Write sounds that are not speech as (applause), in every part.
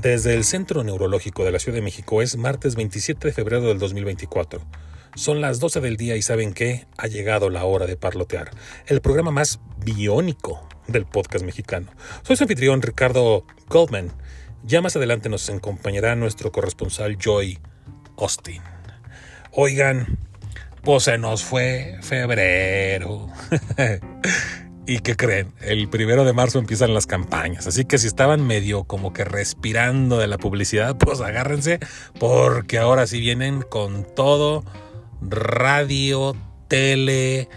Desde el Centro Neurológico de la Ciudad de México es martes 27 de febrero del 2024. Son las 12 del día y ¿saben qué? Ha llegado la hora de parlotear, el programa más biónico del podcast mexicano. Soy su anfitrión Ricardo Goldman. Ya más adelante nos acompañará nuestro corresponsal Joy Austin. Oigan, pues se nos fue febrero. (laughs) ¿Y qué creen? El primero de marzo empiezan las campañas. Así que si estaban medio como que respirando de la publicidad, pues agárrense, porque ahora sí vienen con todo: radio, tele,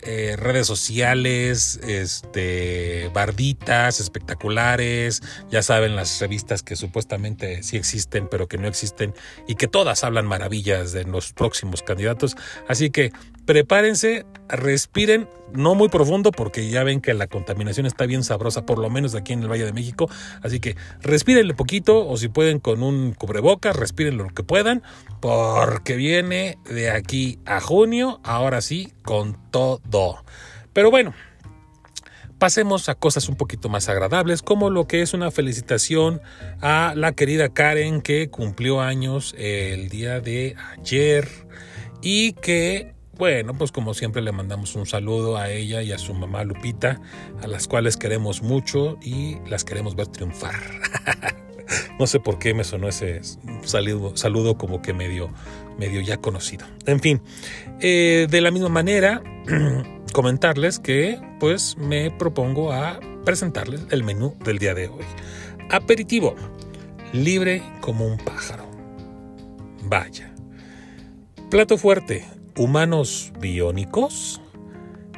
eh, redes sociales, este, barditas espectaculares, ya saben, las revistas que supuestamente sí existen, pero que no existen y que todas hablan maravillas de los próximos candidatos. Así que prepárense, respiren, no muy profundo porque ya ven que la contaminación está bien sabrosa, por lo menos aquí en el Valle de México. Así que respírenle poquito o si pueden con un cubrebocas, respiren lo que puedan porque viene de aquí a junio, ahora sí, con todo. Pero bueno, pasemos a cosas un poquito más agradables, como lo que es una felicitación a la querida Karen que cumplió años el día de ayer y que bueno, pues como siempre le mandamos un saludo a ella y a su mamá Lupita, a las cuales queremos mucho y las queremos ver triunfar. (laughs) no sé por qué me sonó ese saludo, saludo como que medio, medio ya conocido. En fin, eh, de la misma manera, (clears throat) comentarles que pues me propongo a presentarles el menú del día de hoy. Aperitivo, libre como un pájaro. Vaya. Plato fuerte, humanos biónicos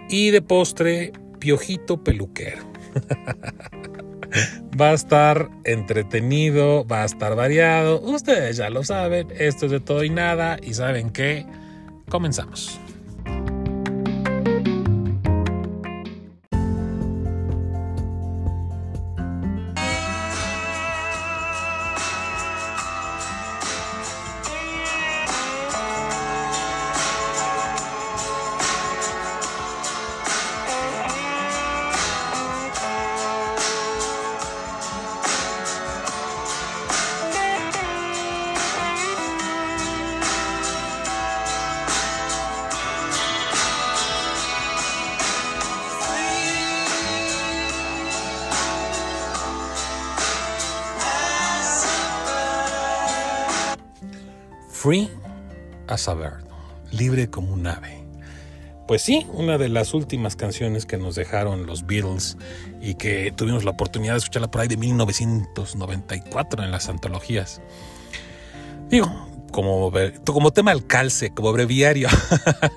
y de postre piojito peluquero. (laughs) va a estar entretenido, va a estar variado. Ustedes ya lo saben, esto es de todo y nada y saben que comenzamos. Pues sí, una de las últimas canciones que nos dejaron los Beatles y que tuvimos la oportunidad de escucharla por ahí de 1994 en las antologías. Digo, como, tema al calce, como breviario.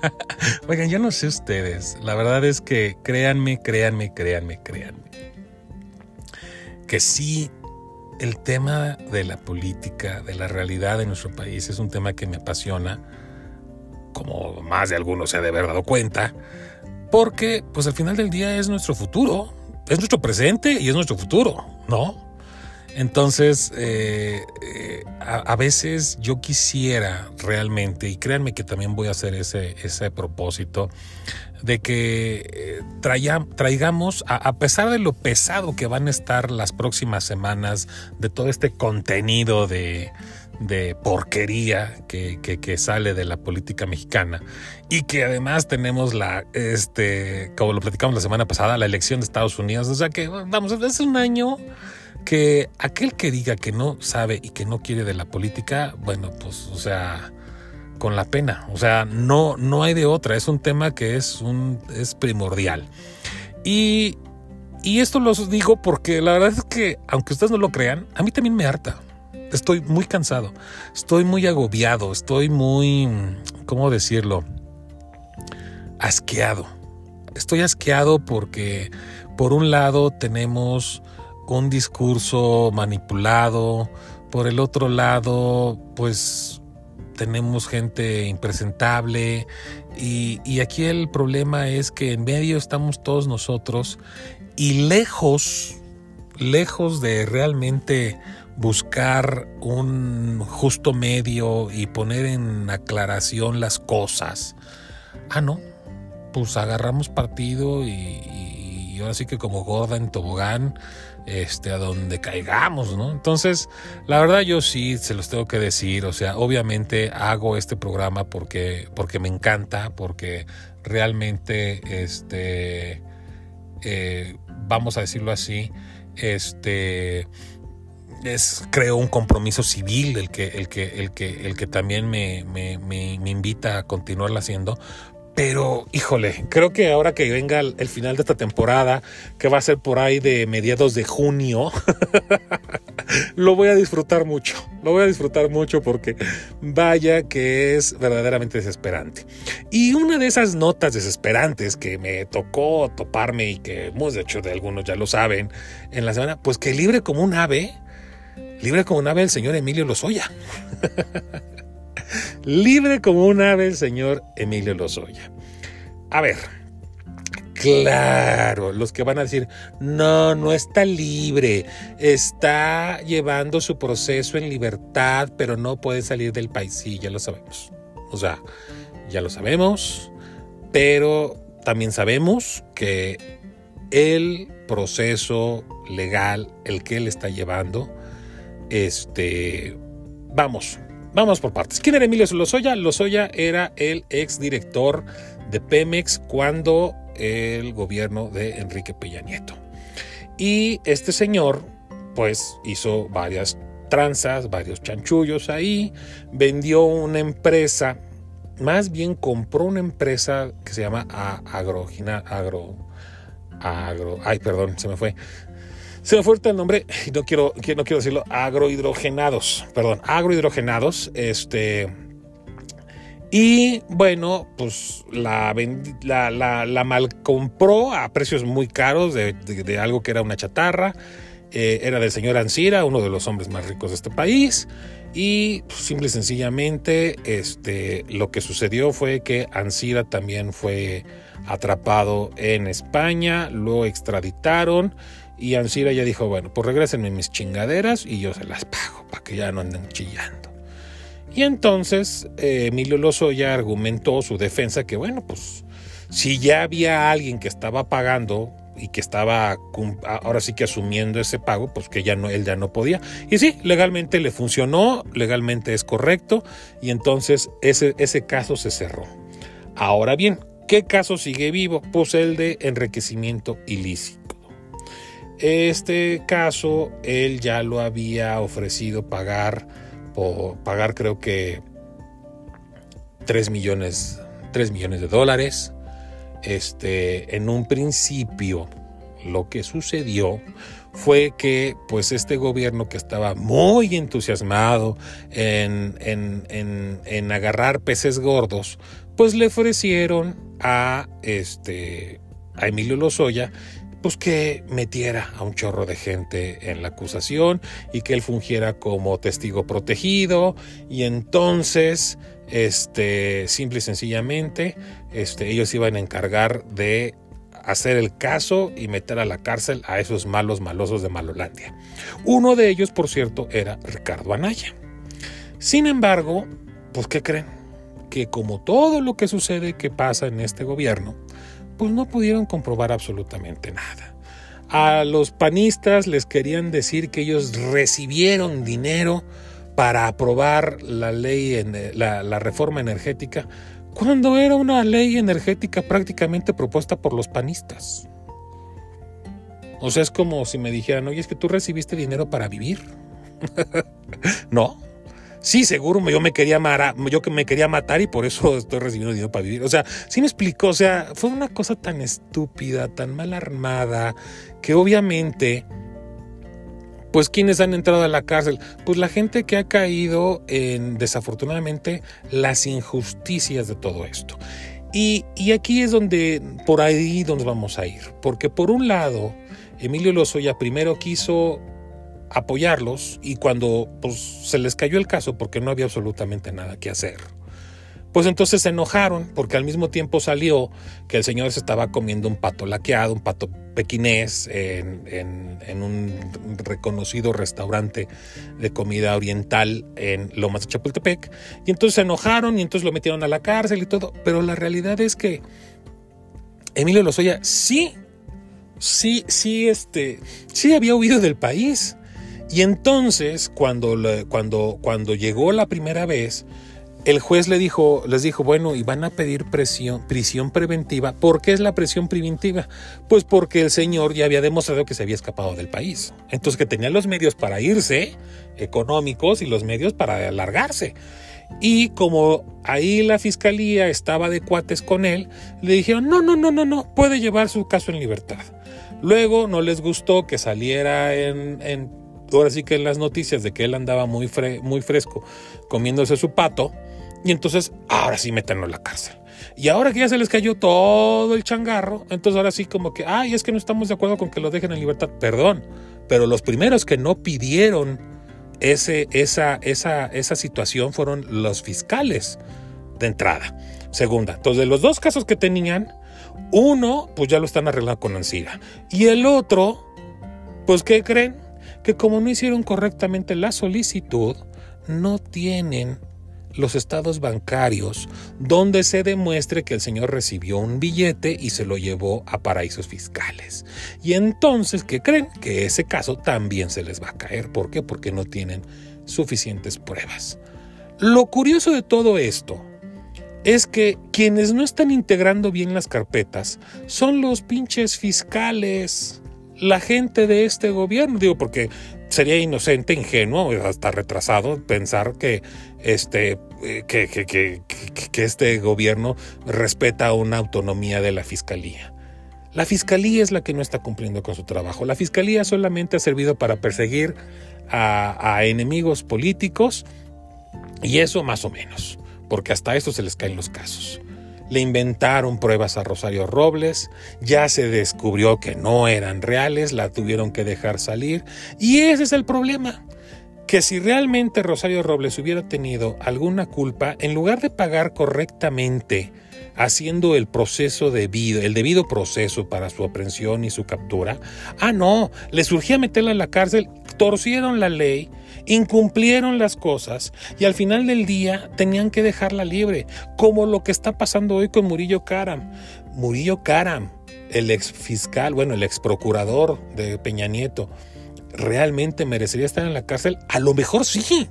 (laughs) Oigan, yo no sé ustedes, la verdad es que créanme, créanme, créanme, créanme. Que sí el tema de la política, de la realidad de nuestro país, es un tema que me apasiona, como más de algunos se ha de haber dado cuenta, porque pues al final del día es nuestro futuro, es nuestro presente y es nuestro futuro, ¿no? Entonces, eh, eh, a, veces yo quisiera realmente, y créanme que también voy a hacer ese, ese propósito, de que eh, traigamos, a, pesar de lo pesado que van a estar las próximas semanas, de todo este contenido de, porquería que, que, sale de la política mexicana y que además tenemos la, este, como lo platicamos la semana pasada, la elección de Estados Unidos. O sea que, vamos, es un año que aquel que diga que no sabe y que no quiere de la política, bueno, pues, o sea, con la pena. O sea, no, no hay de otra. Es un tema que es, un, es primordial. Y, y esto lo digo porque la verdad es que, aunque ustedes no lo crean, a mí también me harta. Estoy muy cansado, estoy muy agobiado, estoy muy, ¿cómo decirlo? Asqueado. Estoy asqueado porque, por un lado, tenemos un discurso manipulado, por el otro lado, pues tenemos gente impresentable y, y, aquí el problema es que en medio estamos todos nosotros y lejos, lejos de realmente buscar un justo medio y poner en aclaración las cosas. Ah, no, pues agarramos partido y, ahora sí que como gorda en tobogán este, a donde caigamos, ¿no? Entonces, la verdad yo sí se los tengo que decir, o sea, obviamente hago este programa porque, porque me encanta, porque realmente, este, eh, vamos a decirlo así, este, es creo un compromiso civil el que, el que, el que, el que también me, me, me, invita a continuarla haciendo, pero, híjole, creo que ahora que venga el, final de esta temporada, que va a ser por ahí de mediados de junio, (laughs) lo voy a disfrutar mucho. Lo voy a disfrutar mucho porque vaya que es verdaderamente desesperante. Y una de esas notas desesperantes que me tocó toparme y que hemos de hecho de algunos ya lo saben en la semana, pues que libre como un ave, libre como un ave el señor Emilio Lozoya. (laughs) libre como un ave el señor Emilio Lozoya. A ver, claro, los que van a decir, no, no está libre, está llevando su proceso en libertad, pero no puede salir del país. Sí, ya lo sabemos. O sea, ya lo sabemos, pero también sabemos que el proceso legal, el que él está llevando, este, vamos, Vamos por partes. ¿Quién era Emilio Lozoya? Lozoya era el exdirector de Pemex cuando el gobierno de Enrique Peña Nieto. Y este señor, pues, hizo varias tranzas, varios chanchullos ahí, vendió una empresa, más bien compró una empresa que se llama Agrogina, Agro, Agro, ay, perdón, se me fue. Se me fue el nombre, no quiero, no quiero decirlo, agrohidrogenados, perdón, agrohidrogenados, este... Y bueno, pues la, la, la, mal compró a precios muy caros de, algo que era una chatarra. Eh, era del señor Ansira, uno de los hombres más ricos de este país. Y pues, simple y sencillamente, este, lo que sucedió fue que Ansira también fue atrapado en España, lo extraditaron y Ansira ya dijo, bueno, pues regresenme mis chingaderas y yo se las pago para que ya no anden chillando. Y entonces eh, Emilio Lozoya argumentó su defensa que, bueno, pues si ya había alguien que estaba pagando y que estaba ahora sí que asumiendo ese pago, pues que ya no, él ya no podía. Y sí, legalmente le funcionó, legalmente es correcto, y entonces ese, ese caso se cerró. Ahora bien, ¿qué caso sigue vivo? Pues el de enriquecimiento ilícito. Este caso, él ya lo había ofrecido pagar, por pagar creo que 3 millones, 3 millones de dólares. Este, en un principio, lo que sucedió fue que pues este gobierno que estaba muy entusiasmado en, en, en, agarrar peces gordos, pues le ofrecieron a, este, a Emilio Lozoya pues que metiera a un chorro de gente en la acusación y que él fungiera como testigo protegido y entonces este simple y sencillamente este ellos iban a encargar de hacer el caso y meter a la cárcel a esos malos malosos de Malolandia. Uno de ellos, por cierto, era Ricardo Anaya. Sin embargo, pues ¿qué creen? Que como todo lo que sucede que pasa en este gobierno, pues no pudieron comprobar absolutamente nada. A los panistas les querían decir que ellos recibieron dinero para aprobar la ley, la, la reforma energética, cuando era una ley energética prácticamente propuesta por los panistas. O sea, es como si me dijeran, oye, es que tú recibiste dinero para vivir. (laughs) no, sí, seguro yo me quería matar, yo que me quería matar y por eso (laughs) estoy recibiendo dinero para vivir. O sea, sí me explicó, o sea, fue una cosa tan estúpida, tan mal armada, que obviamente, pues quienes han entrado a la cárcel, pues la gente que ha caído en, desafortunadamente, las injusticias de todo esto. Y, y aquí es donde, por ahí donde vamos a ir, porque por un lado, Emilio Lozoya primero quiso apoyarlos y cuando pues, se les cayó el caso porque no había absolutamente nada que hacer, pues entonces se enojaron porque al mismo tiempo salió que el señor se estaba comiendo un pato laqueado, un pato pequinés en, en, un reconocido restaurante de comida oriental en Lomas de Chapultepec. Y entonces se enojaron y entonces lo metieron a la cárcel y todo. Pero la realidad es que Emilio Lozoya sí sí, sí, este, sí había huido del país. Y entonces, cuando, cuando, cuando llegó la primera vez, el juez le dijo, les dijo, bueno, y van a pedir presión, prisión preventiva. ¿Por qué es la prisión preventiva? Pues porque el señor ya había demostrado que se había escapado del país. Entonces que tenía los medios para irse, económicos, y los medios para alargarse. Y como ahí la fiscalía estaba de cuates con él, le dijeron, no, no, no, no, no, puede llevar su caso en libertad. Luego no les gustó que saliera en, en ahora sí que en las noticias de que él andaba muy, muy fresco comiéndose su pato y entonces, ahora sí métanlo en la cárcel. Y ahora que ya se les cayó todo el changarro, entonces ahora sí como que, ay, es que no estamos de acuerdo con que lo dejen en libertad. Perdón, pero los primeros que no pidieron ese, esa, esa, esa situación fueron los fiscales de entrada. Segunda, entonces de los dos casos que tenían, uno, pues ya lo están arreglando con Ancira. Y el otro, pues ¿qué creen? Que como no hicieron correctamente la solicitud, no tienen los estados bancarios donde se demuestre que el señor recibió un billete y se lo llevó a paraísos fiscales. Y entonces, ¿qué creen? Que ese caso también se les va a caer. ¿Por qué? Porque no tienen suficientes pruebas. Lo curioso de todo esto es que quienes no están integrando bien las carpetas son los pinches fiscales, la gente de este gobierno, digo, porque sería inocente, ingenuo, hasta retrasado pensar que este, eh, que, que, que, este gobierno respeta una autonomía de la fiscalía. La fiscalía es la que no está cumpliendo con su trabajo. La fiscalía solamente ha servido para perseguir a, a enemigos políticos y eso más o menos, porque hasta eso se les caen los casos. Le inventaron pruebas a Rosario Robles, ya se descubrió que no eran reales, la tuvieron que dejar salir y ese es el problema. Que si realmente Rosario Robles hubiera tenido alguna culpa, en lugar de pagar correctamente, haciendo el proceso debido, el debido proceso para su aprehensión y su captura, ah no, le surgía meterla en la cárcel, torcieron la ley incumplieron las cosas y al final del día tenían que dejarla libre, como lo que está pasando hoy con Murillo Karam. Murillo Karam, el ex fiscal, bueno, el ex procurador de Peña Nieto, ¿realmente merecería estar en la cárcel? A lo mejor sí.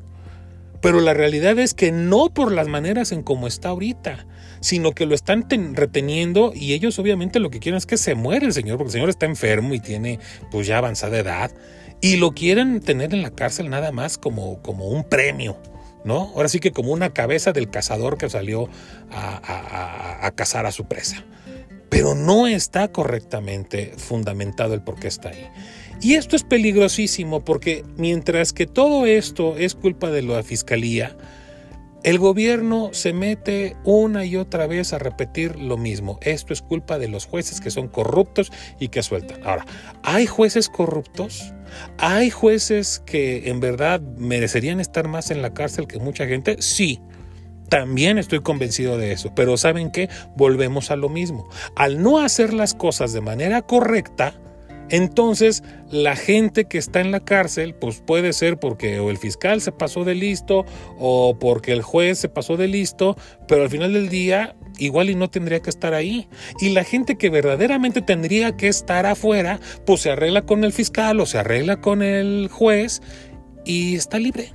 Pero la realidad es que no por las maneras en cómo está ahorita, sino que lo están reteniendo y ellos obviamente lo que quieren es que se muere el señor, porque el señor está enfermo y tiene pues ya avanzada edad y lo quieren tener en la cárcel nada más como, como un premio, ¿no? Ahora sí que como una cabeza del cazador que salió a, cazar a su presa. Pero no está correctamente fundamentado el por qué está ahí. Y esto es peligrosísimo porque mientras que todo esto es culpa de la fiscalía, el gobierno se mete una y otra vez a repetir lo mismo. Esto es culpa de los jueces que son corruptos y que sueltan. Ahora, ¿hay jueces corruptos? ¿Hay jueces que en verdad merecerían estar más en la cárcel que mucha gente? Sí. También estoy convencido de eso, pero ¿saben qué? Volvemos a lo mismo. Al no hacer las cosas de manera correcta, entonces, la gente que está en la cárcel, pues puede ser porque o el fiscal se pasó de listo o porque el juez se pasó de listo, pero al final del día igual y no tendría que estar ahí. Y la gente que verdaderamente tendría que estar afuera, pues se arregla con el fiscal o se arregla con el juez y está libre.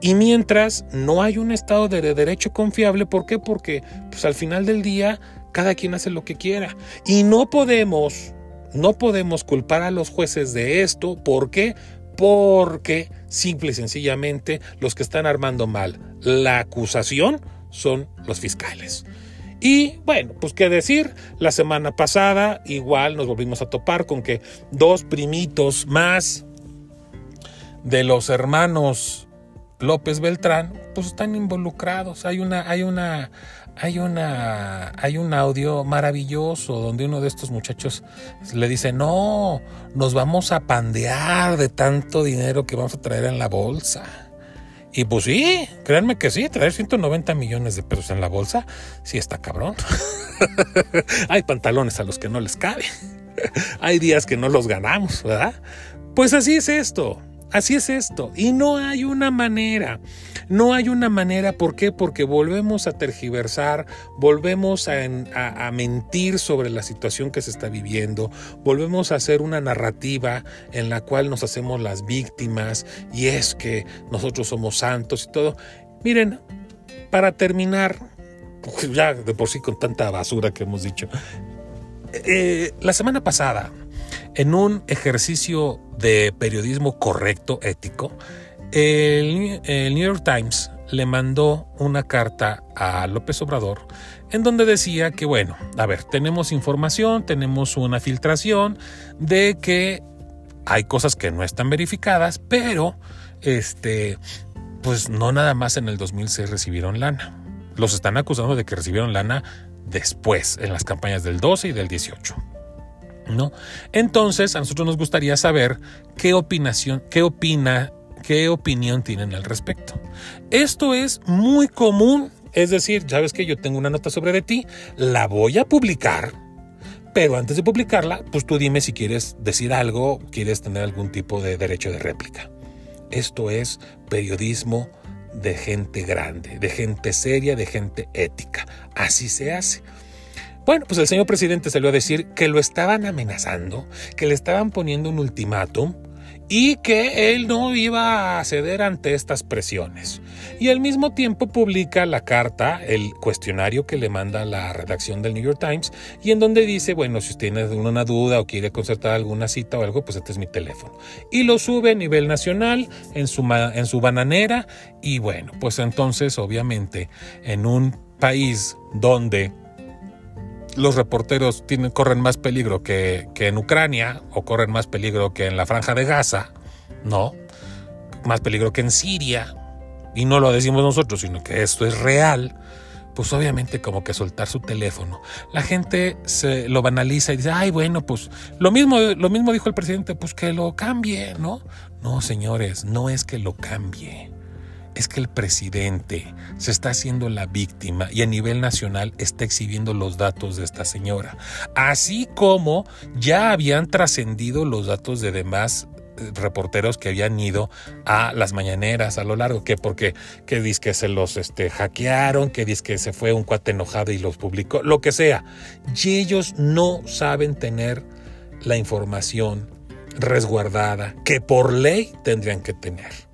Y mientras no hay un estado de derecho confiable, ¿por qué? Porque pues al final del día cada quien hace lo que quiera. Y no podemos no podemos culpar a los jueces de esto. ¿Por qué? Porque simple y sencillamente los que están armando mal la acusación son los fiscales. Y bueno, pues qué decir, la semana pasada igual nos volvimos a topar con que dos primitos más de los hermanos López Beltrán, pues están involucrados. Hay una, hay una, hay una hay un audio maravilloso donde uno de estos muchachos le dice, "No, nos vamos a pandear de tanto dinero que vamos a traer en la bolsa." Y pues sí, créanme que sí, traer 190 millones de pesos en la bolsa, sí está cabrón. (laughs) Hay pantalones a los que no les cabe. (laughs) Hay días que no los ganamos, ¿verdad? Pues así es esto. Así es esto. Y no hay una manera. No hay una manera. ¿Por qué? Porque volvemos a tergiversar, volvemos a, mentir sobre la situación que se está viviendo, volvemos a hacer una narrativa en la cual nos hacemos las víctimas y es que nosotros somos santos y todo. Miren, para terminar, (laughs) ya de por sí con tanta basura que hemos dicho, eh, la semana pasada, en un ejercicio de periodismo correcto, ético, el, New York Times le mandó una carta a López Obrador en donde decía que, bueno, a ver, tenemos información, tenemos una filtración de que hay cosas que no están verificadas, pero este, pues no nada más en el 2006 recibieron lana. Los están acusando de que recibieron lana después, en las campañas del 12 y del 18. ¿No? Entonces, a nosotros nos gustaría saber qué opinación, qué opina, qué opinión tienen al respecto. Esto es muy común, es decir, ya ves que yo tengo una nota sobre de ti, la voy a publicar, pero antes de publicarla, pues tú dime si quieres decir algo, quieres tener algún tipo de derecho de réplica. Esto es periodismo de gente grande, de gente seria, de gente ética. Así se hace. Bueno, pues el señor presidente salió a decir que lo estaban amenazando, que le estaban poniendo un ultimátum y que él no iba a ceder ante estas presiones. Y al mismo tiempo publica la carta, el cuestionario que le manda la redacción del New York Times y en donde dice, bueno, si tiene una duda o quiere concertar alguna cita o algo, pues este es mi teléfono. Y lo sube a nivel nacional en su, en su bananera y bueno, pues entonces obviamente en un país donde los reporteros tienen, corren más peligro que, en Ucrania o corren más peligro que en la franja de Gaza, no, más peligro que en Siria, y no lo decimos nosotros, sino que esto es real, pues obviamente como que soltar su teléfono. La gente se lo banaliza y dice, ay, bueno, pues lo mismo, lo mismo dijo el presidente, pues que lo cambie, ¿no? No, señores, no es que lo cambie es que el presidente se está haciendo la víctima y a nivel nacional está exhibiendo los datos de esta señora, así como ya habían trascendido los datos de demás eh, reporteros que habían ido a las mañaneras a lo largo, que porque que dice que se los este, hackearon, que dice que se fue un cuate enojado y los publicó, lo que sea. Y ellos no saben tener la información resguardada que por ley tendrían que tener.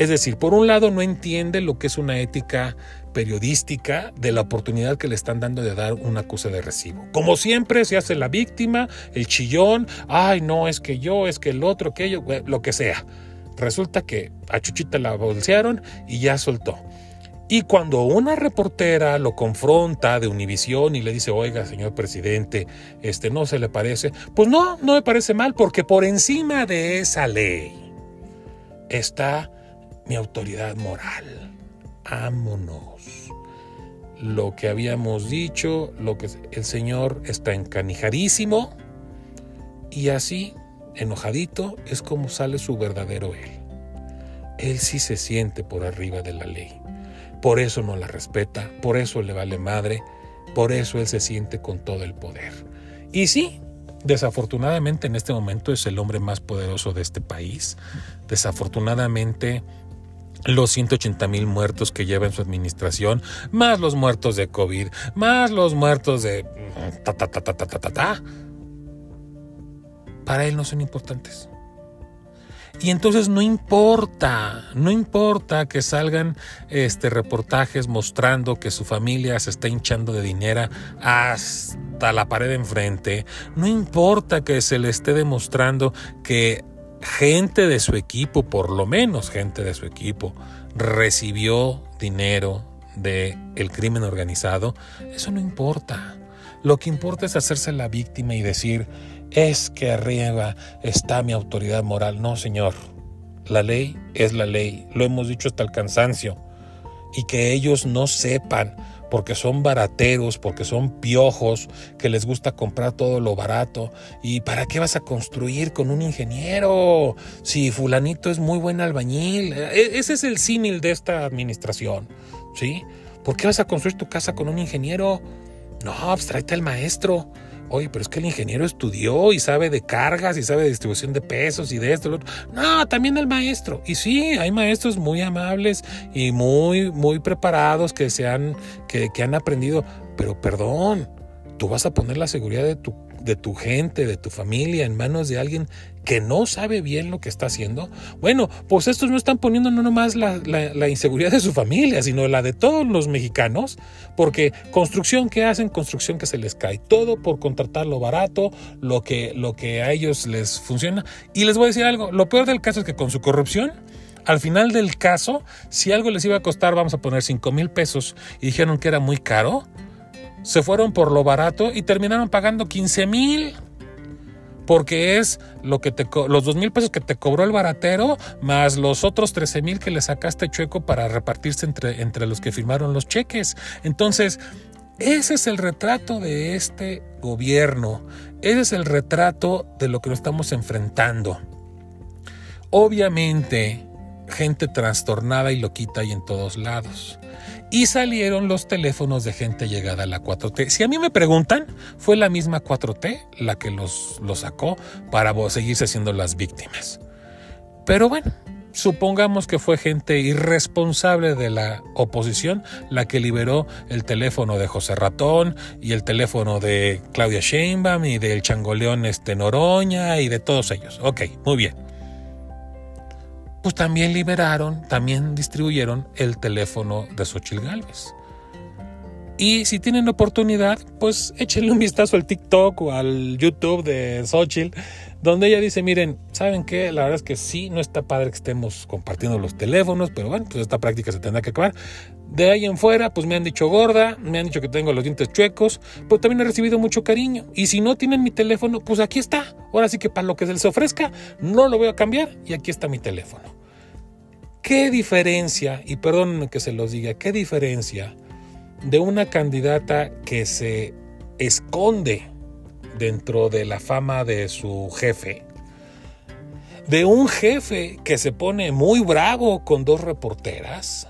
Es decir, por un lado no entiende lo que es una ética periodística de la oportunidad que le están dando de dar un acuse de recibo. Como siempre se hace la víctima, el chillón, ay no, es que yo, es que el otro, que yo, lo que sea. Resulta que a Chuchita la bolsearon y ya soltó. Y cuando una reportera lo confronta de Univisión y le dice, oiga, señor presidente, este no se le parece, pues no, no me parece mal, porque por encima de esa ley está mi autoridad moral. Ámonos. Lo que habíamos dicho, lo que el Señor está encanijadísimo y así, enojadito, es como sale su verdadero Él. Él sí se siente por arriba de la ley. Por eso no la respeta, por eso le vale madre, por eso Él se siente con todo el poder. Y sí, desafortunadamente en este momento es el hombre más poderoso de este país. Desafortunadamente los 180 mil muertos que lleva en su administración, más los muertos de COVID, más los muertos de... Ta, ta, ta, ta, ta, ta, ta, Para él no son importantes. Y entonces no importa, no importa que salgan este, reportajes mostrando que su familia se está hinchando de dinero hasta la pared enfrente, no importa que se le esté demostrando que gente de su equipo, por lo menos gente de su equipo, recibió dinero del el crimen organizado, eso no importa. Lo que importa es hacerse la víctima y decir, es que arriba está mi autoridad moral. No, señor. La ley es la ley. Lo hemos dicho hasta el cansancio. Y que ellos no sepan porque son barateros, porque son piojos, que les gusta comprar todo lo barato. ¿Y para qué vas a construir con un ingeniero? Si fulanito es muy buen albañil. E, ese es el símil de esta administración, ¿sí? ¿Por qué vas a construir tu casa con un ingeniero? No, abstraete al maestro. Oye, pero es que el ingeniero estudió y sabe de cargas y sabe de distribución de pesos y de esto. Lo otro. No, también el maestro. Y sí, hay maestros muy amables y muy, muy preparados que, se han, que, que han aprendido. Pero perdón, tú vas a poner la seguridad de tu de tu gente, de tu familia, en manos de alguien que no sabe bien lo que está haciendo, bueno, pues estos no están poniendo no nomás la, inseguridad de su familia, sino la de todos los mexicanos, porque construcción que hacen, construcción que se les cae, todo por contratar lo barato, lo que, lo que a ellos les funciona. Y les voy a decir algo, lo peor del caso es que con su corrupción, al final del caso, si algo les iba a costar, vamos a poner 5 mil pesos, y dijeron que era muy caro, se fueron por lo barato y terminaron pagando 15 mil. Porque es lo que te los dos mil pesos que te cobró el baratero, más los otros 13 mil que le sacaste chueco para repartirse entre, entre los que firmaron los cheques. Entonces, ese es el retrato de este gobierno. Ese es el retrato de lo que nos estamos enfrentando. Obviamente, gente trastornada y loquita hay en todos lados y salieron los teléfonos de gente llegada a la 4T. Si a mí me preguntan, fue la misma 4T la que los, los sacó para seguirse siendo las víctimas. Pero bueno, supongamos que fue gente irresponsable de la oposición la que liberó el teléfono de José Ratón y el teléfono de Claudia Sheinbaum y del changoleón este Noroña y de todos ellos. Ok, muy bien pues también liberaron, también distribuyeron el teléfono de Xochitl Galvez. Y si tienen oportunidad, pues échenle un vistazo al TikTok o al YouTube de Xochitl, donde ella dice, miren, ¿saben qué? La verdad es que sí, no está padre que estemos compartiendo los teléfonos, pero bueno, pues esta práctica se tendrá que acabar. De ahí en fuera, pues me han dicho gorda, me han dicho que tengo los dientes chuecos, pero también he recibido mucho cariño. Y si no tienen mi teléfono, pues aquí está. Ahora sí que para lo que se les ofrezca, no lo voy a cambiar y aquí está mi teléfono. ¿Qué diferencia, y perdónenme que se los diga, qué diferencia de una candidata que se esconde dentro de la fama de su jefe, de un jefe que se pone muy bravo con dos reporteras,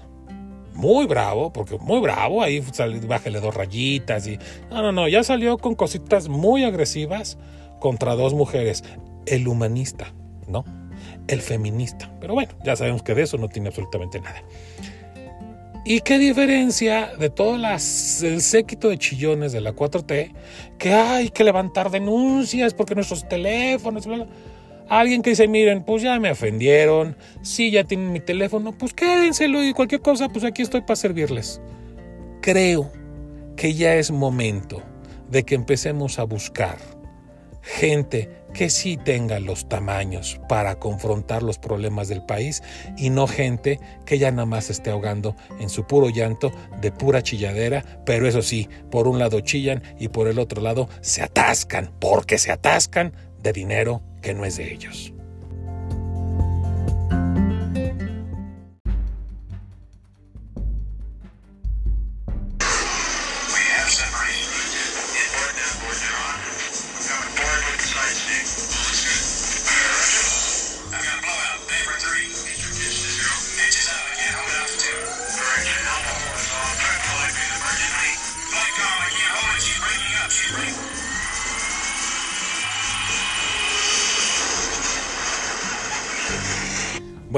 muy bravo, porque muy bravo, ahí bájale dos rayitas y... No, no, no, ya salió con cositas muy agresivas contra dos mujeres. El humanista, ¿no? El feminista. Pero bueno, ya sabemos que de eso no tiene absolutamente nada. ¿Y qué diferencia de todo las, el séquito de chillones de la 4T que hay que levantar denuncias porque nuestros teléfonos... Alguien que dice, miren, pues ya me ofendieron, sí, ya tienen mi teléfono, pues quédenselo y cualquier cosa, pues aquí estoy para servirles. Creo que ya es momento de que empecemos a buscar gente que sí tenga los tamaños para confrontar los problemas del país y no gente que ya nada más esté ahogando en su puro llanto de pura chilladera, pero eso sí, por un lado chillan y por el otro lado se atascan, porque se atascan de dinero que no es de ellos.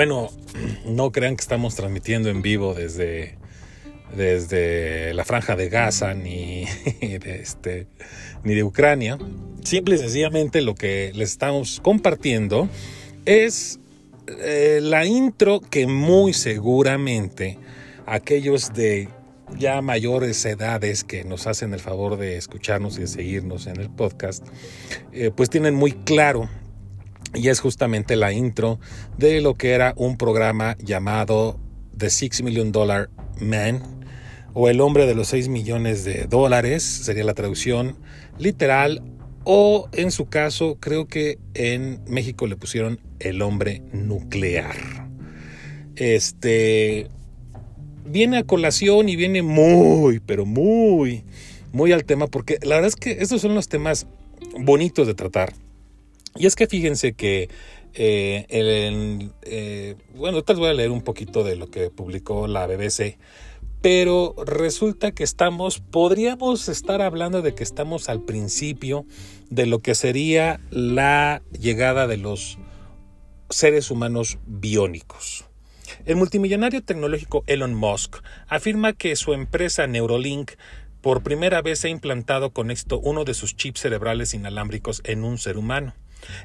Bueno, no crean que estamos transmitiendo en vivo desde, desde la franja de Gaza ni (laughs) de, este, ni de Ucrania. Simple y sencillamente lo que les estamos compartiendo es eh, la intro que muy seguramente aquellos de ya mayores edades que nos hacen el favor de escucharnos y de seguirnos en el podcast, eh, pues tienen muy claro y es justamente la intro de lo que era un programa llamado The Six Million Dollar Man o El hombre de los 6 millones de dólares, sería la traducción literal, o en su caso creo que en México le pusieron El hombre nuclear. Este viene a colación y viene muy, pero muy, muy al tema, porque la verdad es que estos son los temas bonitos de tratar y es que fíjense que, eh, eh, bueno, tal voy a leer un poquito de lo que publicó la BBC, pero resulta que estamos, podríamos estar hablando de que estamos al principio de lo que sería la llegada de los seres humanos biónicos. El multimillonario tecnológico Elon Musk afirma que su empresa Neurolink por primera vez ha implantado con éxito uno de sus chips cerebrales inalámbricos en un ser humano.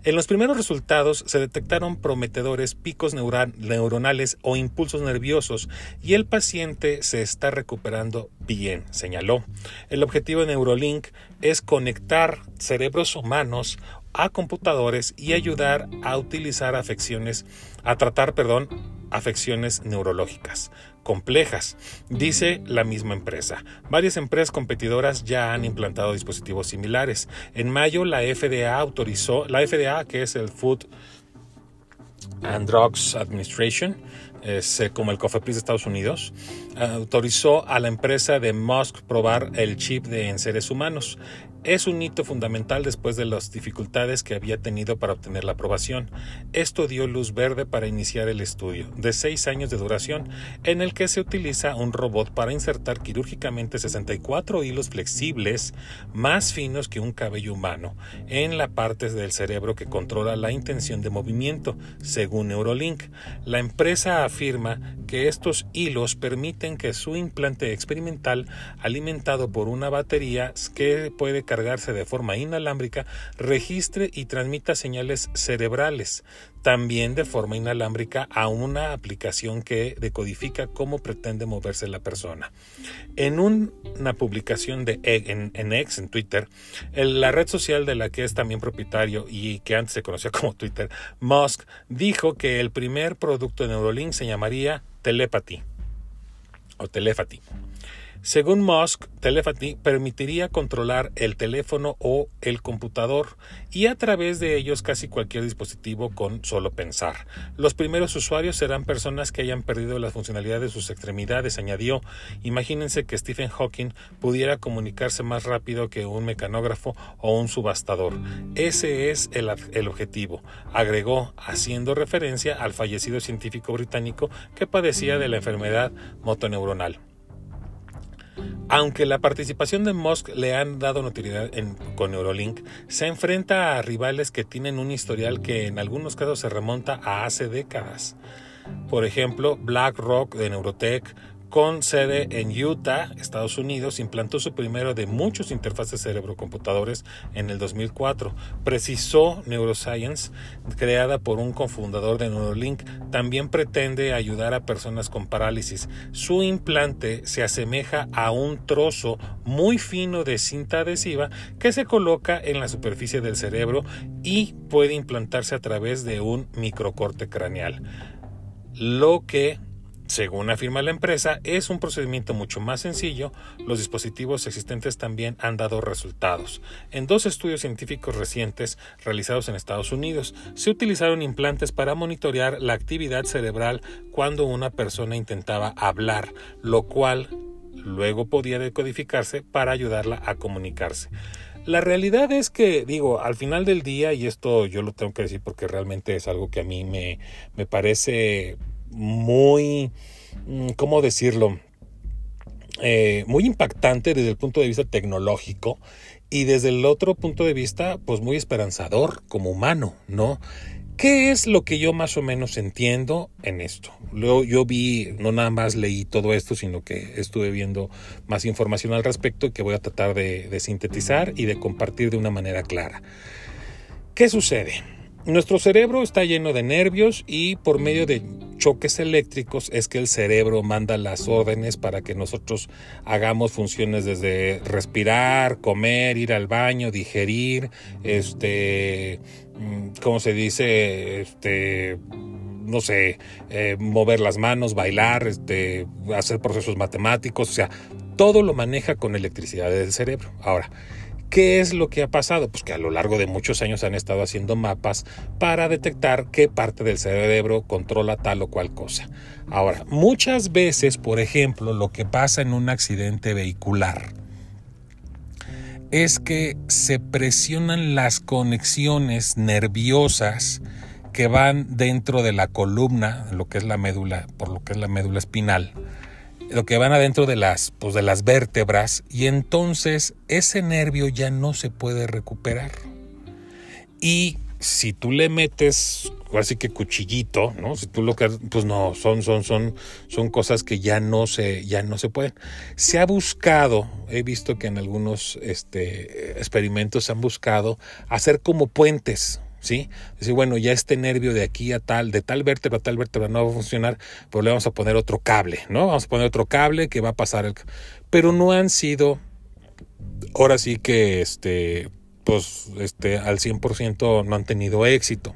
En los primeros resultados se detectaron prometedores picos neuronales o impulsos nerviosos y el paciente se está recuperando bien, señaló. El objetivo de Neurolink es conectar cerebros humanos a computadores y ayudar a utilizar afecciones, a tratar, perdón, afecciones neurológicas complejas, dice la misma empresa. Varias empresas competidoras ya han implantado dispositivos similares. En mayo la FDA autorizó, la FDA que es el Food and Drugs Administration, es eh, como el COFEPRIS de Estados Unidos, autorizó a la empresa de Musk probar el chip de en seres humanos es un hito fundamental después de las dificultades que había tenido para obtener la aprobación. Esto dio luz verde para iniciar el estudio, de seis años de duración, en el que se utiliza un robot para insertar quirúrgicamente 64 hilos flexibles más finos que un cabello humano en la parte del cerebro que controla la intención de movimiento, según Neurolink. La empresa afirma que estos hilos permiten que su implante experimental, alimentado por una batería que puede de forma inalámbrica, registre y transmita señales cerebrales, también de forma inalámbrica a una aplicación que decodifica cómo pretende moverse la persona. En una publicación de en, en X, en Twitter, la red social de la que es también propietario y que antes se conocía (laughs) como Twitter, Musk dijo que el primer producto de Neuralink se llamaría Telepathy o Telepathy. Según Musk, Telepathy permitiría controlar el teléfono o el computador y a través de ellos casi cualquier dispositivo con solo pensar. Los primeros usuarios serán personas que hayan perdido la funcionalidad de sus extremidades, añadió. Imagínense que Stephen Hawking pudiera comunicarse más rápido que un mecanógrafo o un subastador. Ese es el, el objetivo, agregó, haciendo referencia al fallecido científico británico que padecía de la enfermedad motoneuronal. Aunque la participación de Musk le han dado notoriedad con Neurolink, se enfrenta a rivales que tienen un historial que en algunos casos se remonta a hace décadas. Por ejemplo, BlackRock de Neurotech, con sede en Utah, Estados Unidos, implantó su primero de muchos interfaces cerebro-computadores en el 2004. Precisó Neuroscience, creada por un cofundador de Neurolink, también pretende ayudar a personas con parálisis. Su implante se asemeja a un trozo muy fino de cinta adhesiva que se coloca en la superficie del cerebro y puede implantarse a través de un microcorte craneal. Lo que según afirma la empresa, es un procedimiento mucho más sencillo. Los dispositivos existentes también han dado resultados. En dos estudios científicos recientes realizados en Estados Unidos, se utilizaron implantes para monitorear la actividad cerebral cuando una persona intentaba hablar, lo cual luego podía decodificarse para ayudarla a comunicarse. La realidad es que, digo, al final del día, y esto yo lo tengo que decir porque realmente es algo que a mí me, me parece muy, mm, ¿cómo decirlo? Eh, muy impactante desde el punto de vista tecnológico y desde el otro punto de vista, pues muy esperanzador como humano, ¿no? ¿Qué es lo que yo más o menos entiendo en esto? Luego yo vi, no nada más leí todo esto, sino que estuve viendo más información al respecto y que voy a tratar de sintetizar y de compartir de una manera clara. ¿Qué sucede? Nuestro cerebro está lleno de nervios y por medio de choques eléctricos es que el cerebro manda las órdenes para que nosotros hagamos funciones desde respirar, comer, ir al baño, digerir, este, mm, ¿cómo se dice? Este, no sé, eh, mover las manos, bailar, este, hacer procesos matemáticos, o sea, todo lo maneja con electricidad del cerebro. Ahora, ¿Qué es lo que ha pasado? Pues que a lo largo de muchos años han estado haciendo mapas para detectar qué parte del cerebro controla tal o cual cosa. Ahora, muchas veces, por ejemplo, lo que pasa en un accidente vehicular es que se presionan las conexiones nerviosas que van dentro de la columna, lo que es la médula, por lo que es la médula espinal, lo que van adentro de las, pues de las vértebras y entonces ese nervio ya no se puede recuperar. Y si tú le metes así que cuchillito, ¿no? Si tú lo que pues no, son son son son cosas que ya no se ya no se pueden. Se ha buscado, he visto que en algunos este experimentos se han buscado hacer como puentes, ¿sí? Decir, bueno, ya este nervio de aquí a tal, de tal vértebra a tal vértebra no va a funcionar, pero le vamos a poner otro cable, ¿no? Vamos a poner otro cable que va a pasar el... Pero no han sido, ahora sí que, este, pues, este, al 100% no han tenido éxito.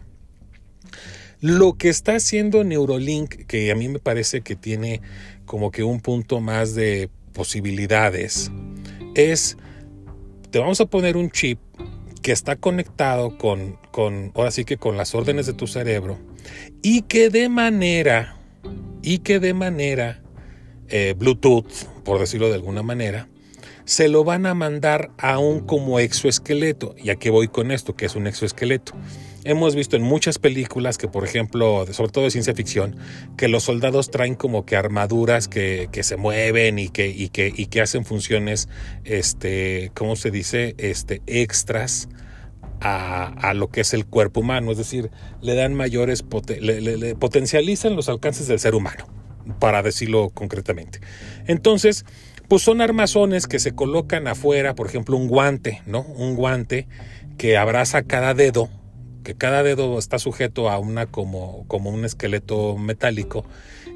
Lo que está haciendo Neurolink, que a mí me parece que tiene como que un punto más de posibilidades, es, te vamos a poner un chip que está conectado con, con, ahora sí que con las órdenes de tu cerebro y que de manera, y que de manera eh, Bluetooth, por decirlo de alguna manera, se lo van a mandar a un como exoesqueleto. ¿Y a qué voy con esto? Que es un exoesqueleto. Hemos visto en muchas películas que, por ejemplo, sobre todo de ciencia ficción, que los soldados traen como que armaduras que, se mueven y que, y que, y que hacen funciones, este, ¿cómo se dice? Este, extras. A, lo que es el cuerpo humano, es decir, le dan mayores, le potencializan los alcances del ser humano, para decirlo concretamente. Entonces, pues son armazones que se colocan afuera, por ejemplo, un guante, ¿no? Un guante que abraza cada dedo que cada dedo está sujeto a una como, como un esqueleto metálico.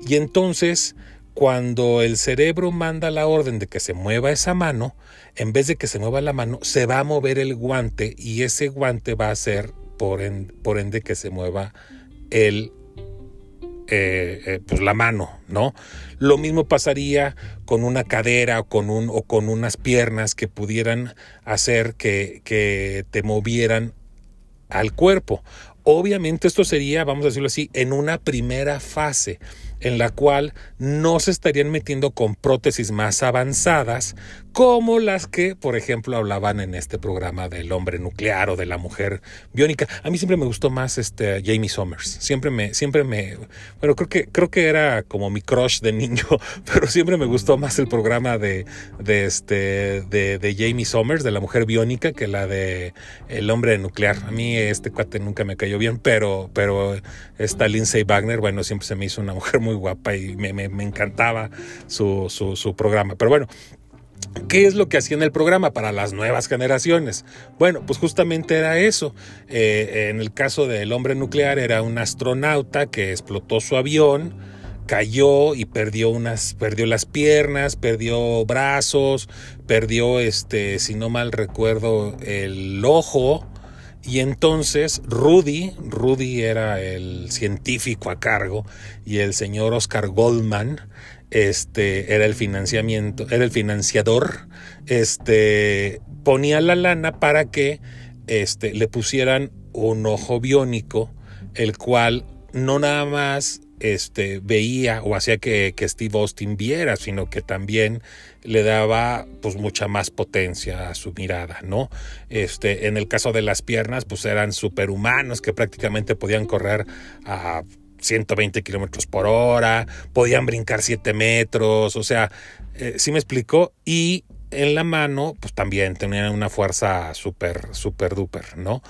Y entonces, cuando el cerebro manda la orden de que se mueva esa mano, en vez de que se mueva la mano, se va a mover el guante y ese guante va a por, por ende, que se mueva el eh, eh, pues la mano, ¿no? Lo mismo pasaría con una cadera o con, un, o con unas piernas que pudieran hacer que, que te movieran al cuerpo. Obviamente esto sería, vamos a decirlo así, en una primera fase en la cual no se estarían metiendo con prótesis más avanzadas como las que, por ejemplo, hablaban en este programa del hombre nuclear o de la mujer biónica. A mí siempre me gustó más este Jamie Summers. Siempre me, siempre me, bueno, creo que, creo que era como mi crush de niño, (laughs) pero siempre me gustó más el programa de, de este, de, Jamie Summers, de la mujer biónica, que la de el hombre nuclear. A mí este cuate nunca me cayó bien, pero, pero esta Lindsay Wagner, bueno, siempre se me hizo una mujer muy guapa y me, me, encantaba su, su programa. Pero bueno, ¿Qué es lo que hacía en el programa para las nuevas generaciones? Bueno, pues justamente era eso. Eh, en el caso del hombre nuclear era un astronauta que explotó su avión, cayó y perdió unas, perdió las piernas, perdió brazos, perdió este, si no mal recuerdo, el ojo. Y entonces Rudy, Rudy era el científico a cargo y el señor Oscar Goldman, este, era el financiamiento, era el financiador, este, ponía la lana para que este, le pusieran un ojo biónico, el cual no nada más este, veía o hacía que, que, Steve Austin viera, sino que también le daba pues mucha más potencia a su mirada, ¿no? Este, en el caso de las piernas, pues eran superhumanos que prácticamente podían correr a 120 kilómetros por hora, podían brincar 7 metros, o sea, eh, sí me explicó. Y en la mano, pues también tenían una fuerza súper, súper duper, ¿no?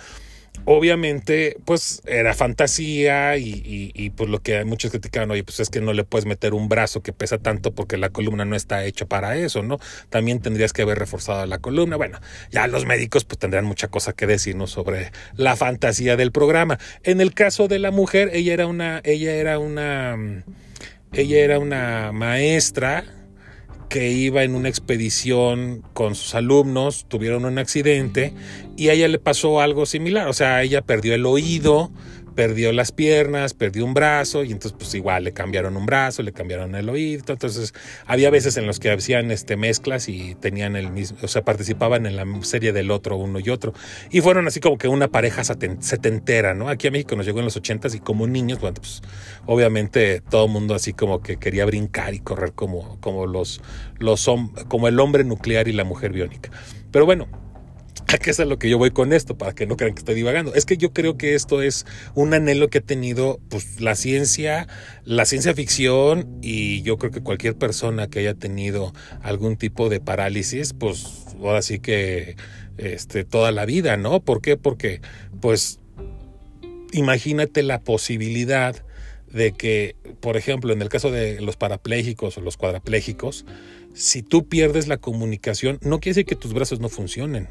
Obviamente, pues era fantasía y, pues lo que muchos criticaban, oye, pues es que no le puedes meter un brazo que pesa tanto porque la columna no está hecha para eso, ¿no? También tendrías que haber reforzado la columna. Bueno, ya los médicos pues tendrían mucha cosa que decirnos sobre la fantasía del programa. En el caso de la mujer, ella era una, ella era una, ella era una maestra que iba en una expedición con sus alumnos, tuvieron un accidente y a ella le pasó algo similar, o sea, ella perdió el oído, perdió las piernas, perdió un brazo y entonces pues igual le cambiaron un brazo, le cambiaron el oído, entonces había veces en los que hacían este mezclas y tenían el mismo, o sea, participaban en la serie del otro uno y otro y fueron así como que una pareja setentera, ¿no? Aquí a México nos llegó en los ochentas y como niños, bueno, pues obviamente todo el mundo así como que quería brincar y correr como, como los, los como el hombre nuclear y la mujer biónica. Pero bueno, (laughs) ¿A qué es a lo que yo voy con esto? Para que no crean que estoy divagando. Es que yo creo que esto es un anhelo que ha tenido pues, la ciencia, la ciencia ficción y yo creo que cualquier persona que haya tenido algún tipo de parálisis, pues ahora sí que este, toda la vida, ¿no? ¿Por qué? Porque pues imagínate la posibilidad de que, por ejemplo, en el caso de los parapléjicos o los cuadraplégicos, si tú pierdes la comunicación, no quiere decir que tus brazos no funcionen,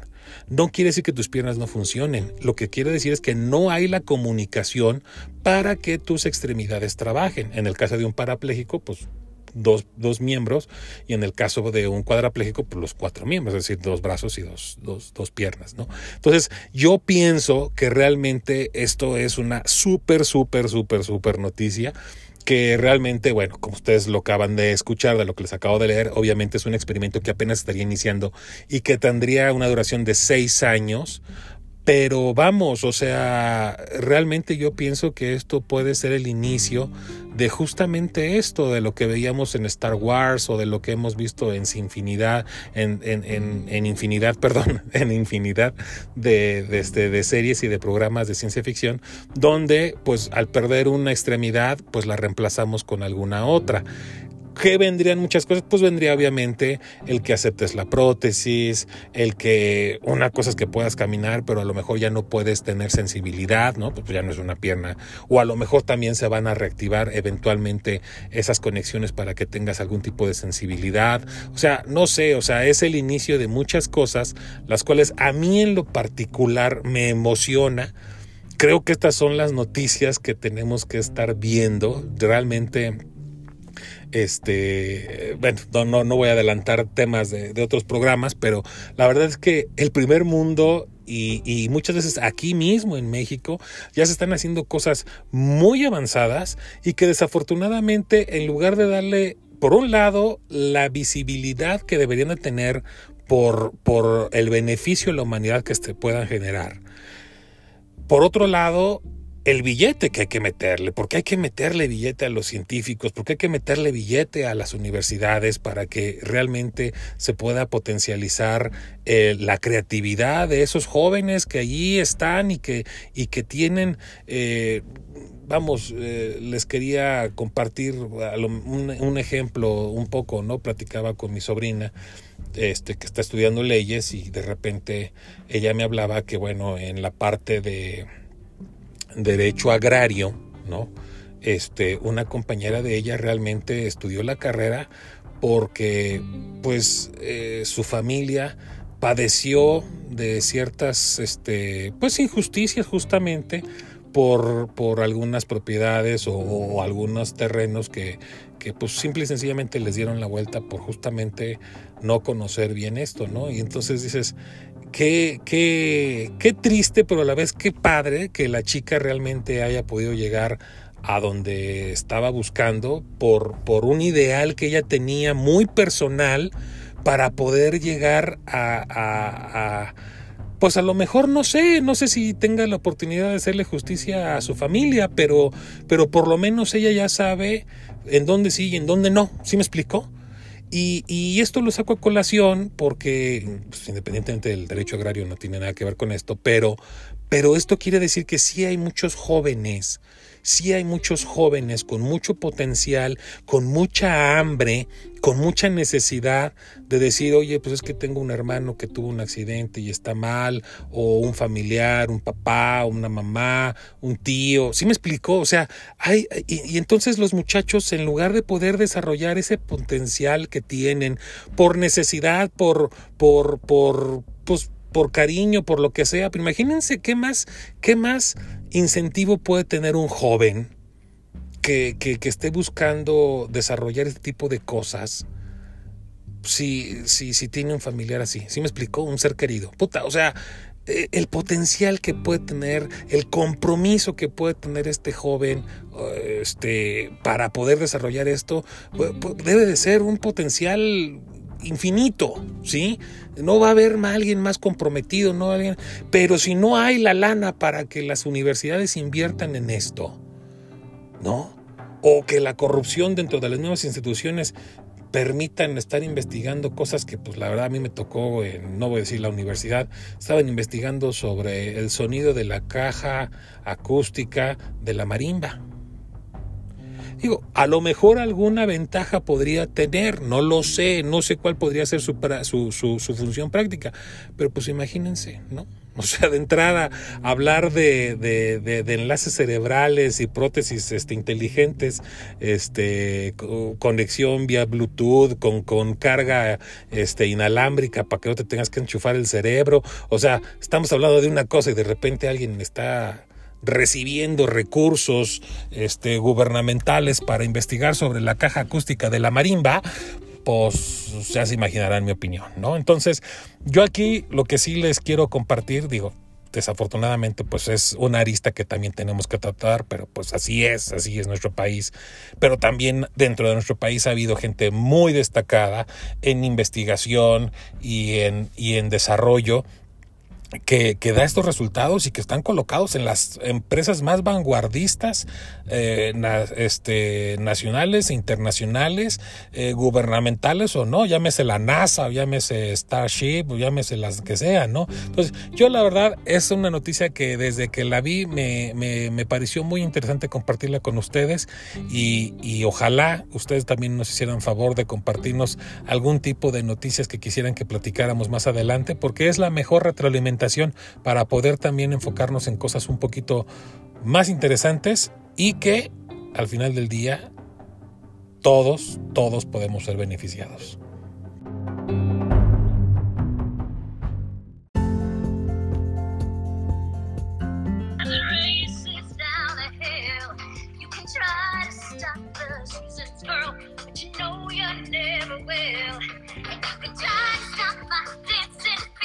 no quiere decir que tus piernas no funcionen, lo que quiere decir es que no hay la comunicación para que tus extremidades trabajen. En el caso de un parapléjico, pues dos, dos, miembros y en el caso de un cuadrapléjico, pues los cuatro miembros, es decir, dos brazos y dos, dos, dos piernas, ¿no? Entonces, yo pienso que realmente esto es una súper, súper, súper, súper noticia que realmente, bueno, como ustedes lo acaban de escuchar de lo que les acabo de leer, obviamente es un experimento que apenas estaría iniciando y que tendría una duración de seis años pero vamos, o sea, realmente yo pienso que esto puede ser el inicio de justamente esto, de lo que veíamos en Star Wars o de lo que hemos visto en infinidad, en, en, en, infinidad, (laughs) perdón, en infinidad de, este, de series y de programas de ciencia ficción, donde pues al perder una extremidad, pues la reemplazamos con alguna otra. ¿Qué vendrían muchas cosas? Pues vendría obviamente el que aceptes la prótesis, el que una cosa es que puedas caminar, pero a lo mejor ya no puedes tener sensibilidad, ¿no? Pues ya no es una pierna. O a lo mejor también se van a reactivar eventualmente esas conexiones para que tengas algún tipo de sensibilidad. O sea, no sé, o sea, es el inicio de muchas cosas, las cuales a mí en lo particular me emociona. Creo que estas son las noticias que tenemos que estar viendo. Realmente este, bueno, no, no, voy a adelantar temas de, otros programas, pero la verdad es que el primer mundo y, muchas veces aquí mismo en México ya se están haciendo cosas muy avanzadas y que desafortunadamente en lugar de darle, por un lado, la visibilidad que deberían de tener por, por el beneficio a la humanidad que se puedan generar, por otro lado, el billete que hay que meterle, porque hay que meterle billete a los científicos, porque hay que meterle billete a las universidades para que realmente se pueda potencializar eh, la creatividad de esos jóvenes que allí están y que, y que tienen... Eh, vamos, eh, les quería compartir un, un, ejemplo un poco, ¿no? Platicaba con mi sobrina, este, que está estudiando leyes y de repente ella me hablaba que, bueno, en la parte de derecho agrario, ¿no? Este, una compañera de ella realmente estudió la carrera porque pues eh, su familia padeció de ciertas este, pues injusticias justamente por, por algunas propiedades o, algunos terrenos que, que, pues simple y sencillamente les dieron la vuelta por justamente no conocer bien esto, ¿no? Y entonces dices, qué, qué, qué triste, pero a la vez qué padre que la chica realmente haya podido llegar a donde estaba buscando por, por un ideal que ella tenía muy personal para poder llegar a, a, pues a lo mejor no sé, no sé si tenga la oportunidad de hacerle justicia a su familia, pero, pero por lo menos ella ya sabe en dónde sí y en dónde no. ¿Sí me explicó? Y, esto lo saco a colación porque, pues, independientemente del derecho agrario, no tiene nada que ver con esto, pero, pero esto quiere decir que sí hay muchos jóvenes sí hay muchos jóvenes con mucho potencial, con mucha hambre, con mucha necesidad de decir, oye, pues es que tengo un hermano que tuvo un accidente y está mal, o un familiar, un papá, una mamá, un tío. ¿Sí me explicó? O sea, hay, y, y entonces los muchachos, en lugar de poder desarrollar ese potencial que tienen por necesidad, por, por, por, pues, por cariño, por lo que sea, pero imagínense qué más, qué más incentivo puede tener un joven que, que, esté buscando desarrollar este tipo de cosas si, si, si tiene un familiar así. ¿Sí me explicó? Un ser querido. Puta, o sea, eh, el potencial que puede tener, el compromiso que puede tener este joven este, para poder desarrollar esto, debe de ser un potencial infinito, ¿sí? No va a haber alguien más comprometido, no alguien, pero si no hay la lana para que las universidades inviertan en esto, ¿no? O que la corrupción dentro de las nuevas instituciones permitan estar investigando cosas que pues la verdad a mí me tocó, no voy a decir la universidad, estaban investigando sobre el sonido de la caja acústica de la marimba. Digo, a lo mejor alguna ventaja podría tener, no lo sé, no sé cuál podría ser su, su, su función práctica, pero pues imagínense, ¿no? (laughs) O sea, de entrada, hablar de, de, enlaces cerebrales y prótesis este, inteligentes, este, conexión vía Bluetooth, con, con carga este, inalámbrica para que no te tengas que enchufar el cerebro. O sea, estamos hablando de una cosa y de repente alguien está recibiendo recursos este, gubernamentales para investigar sobre la caja acústica de la marimba, pues ya se imaginarán mi opinión, ¿no? Entonces, yo aquí lo que sí les quiero compartir, digo, desafortunadamente pues es una arista que también tenemos que tratar, pero pues así es, así es nuestro país. Pero también dentro de nuestro país ha habido gente muy destacada en investigación y en, y en desarrollo que, da estos resultados y que están colocados en las empresas más vanguardistas eh, este, nacionales e internacionales, eh, gubernamentales o no, llámese la NASA, llámese Starship, llámese las que sean, ¿no? Entonces, yo la verdad es una noticia que desde que la vi me, me, pareció muy interesante compartirla con ustedes y, y ojalá ustedes también nos hicieran favor de compartirnos algún tipo de noticias que quisieran que platicáramos más adelante, porque es la mejor retroalimentación para poder también enfocarnos en cosas un poquito más interesantes y que al final del día todos, todos podemos ser beneficiados.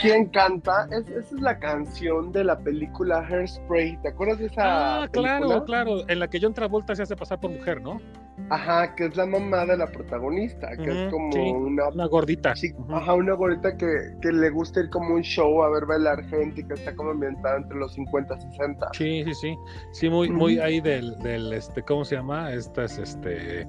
¿Quién canta? esa es la canción de la película Hairspray. ¿Te acuerdas de esa? Ah, claro, claro. En la que John Travolta se hace pasar por mujer, ¿no? Ajá, que es la mamá de la protagonista, que es como una, una gordita. Ajá, una gordita que, que, le gusta ir como un show a ver bailar gente y que está como ambientada entre los 50 y 60. Sí, sí, sí. Sí, muy, muy ahí del, del, este, ¿cómo se llama? Esta es este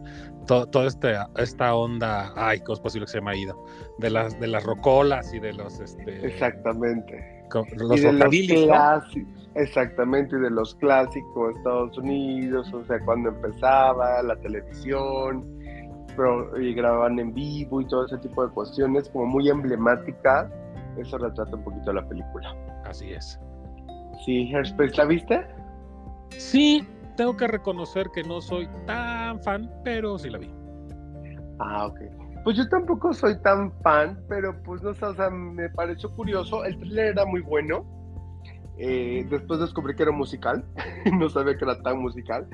toda este, esta onda, ay, ¿cómo es posible que se ha ido? De las, de las rocolas y de los, este... Exactamente. Los clásicos, exactamente, y de los clásicos Estados Unidos, o sea, cuando empezaba la televisión, pero, y grababan en vivo y todo ese tipo de cuestiones como muy emblemáticas, eso retrata un poquito la película. Así es. Sí, Hairspray, ¿la viste? Sí, tengo que reconocer que no soy tan fan, pero sí la vi. Ah, ok. Pues yo tampoco soy tan fan, pero pues no sé, o sea, me pareció curioso. El thriller era muy bueno. Eh, después descubrí que era musical. (laughs) no sabía que era tan musical.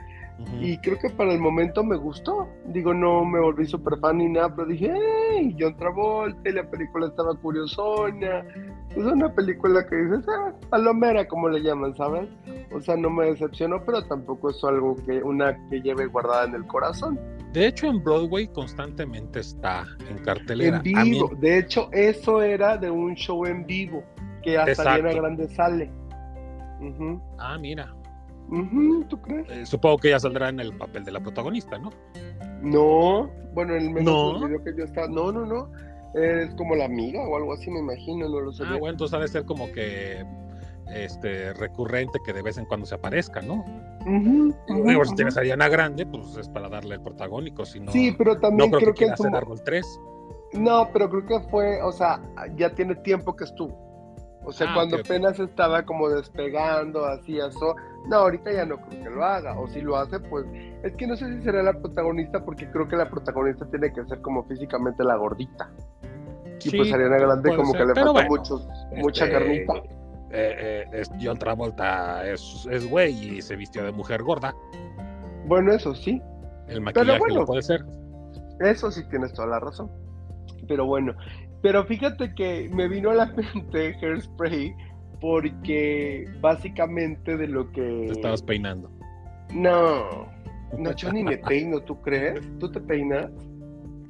Y creo que para el momento me gustó. Digo, no me volví súper fan ni nada, pero dije, ¡hey! John Travolta y la película estaba curiosona. Es una película que dices, ah, palomera, como le llaman, ¿sabes? O sea, no me decepcionó, pero tampoco es algo que una que lleve guardada en el corazón. De hecho, en Broadway constantemente está en cartelera. En vivo. De hecho, eso era de un show en vivo, que hasta Diana Grande sale. Ah, mira. ¿Tú crees? Eh, supongo que ella saldrá en el papel de la protagonista, ¿no? No, bueno, el menos ¿No? que yo estaba. No, no, no. Es como la amiga o algo así, me imagino, no lo sé. Ah, bueno, entonces ha de ser como que este recurrente que de vez en cuando se aparezca, ¿no? Si tienes a Diana Grande, pues es para darle el protagónico, si no. Sí, pero también creo, que, que hacer Árbol 3. No, pero creo que fue, o sea, ya tiene tiempo que estuvo. O sea, ah, cuando apenas estaba como despegando, así, eso. No, ahorita ya no creo que lo haga. O si lo hace, pues. Es que no sé si será la protagonista, porque creo que la protagonista tiene que ser como físicamente la gordita. Y pues Ariana Grande como que le falta mucha este, carnita. Eh, eh, John Travolta es, es güey y se vistió de mujer gorda. Bueno, eso sí. El maquillaje puede ser. Eso sí tienes toda la razón. Pero bueno, pero fíjate que me vino a la (laughs) mente Hairspray porque básicamente de lo que... Te estabas peinando. No, no, yo ni me peino, ¿tú crees? ¿Tú te peinas?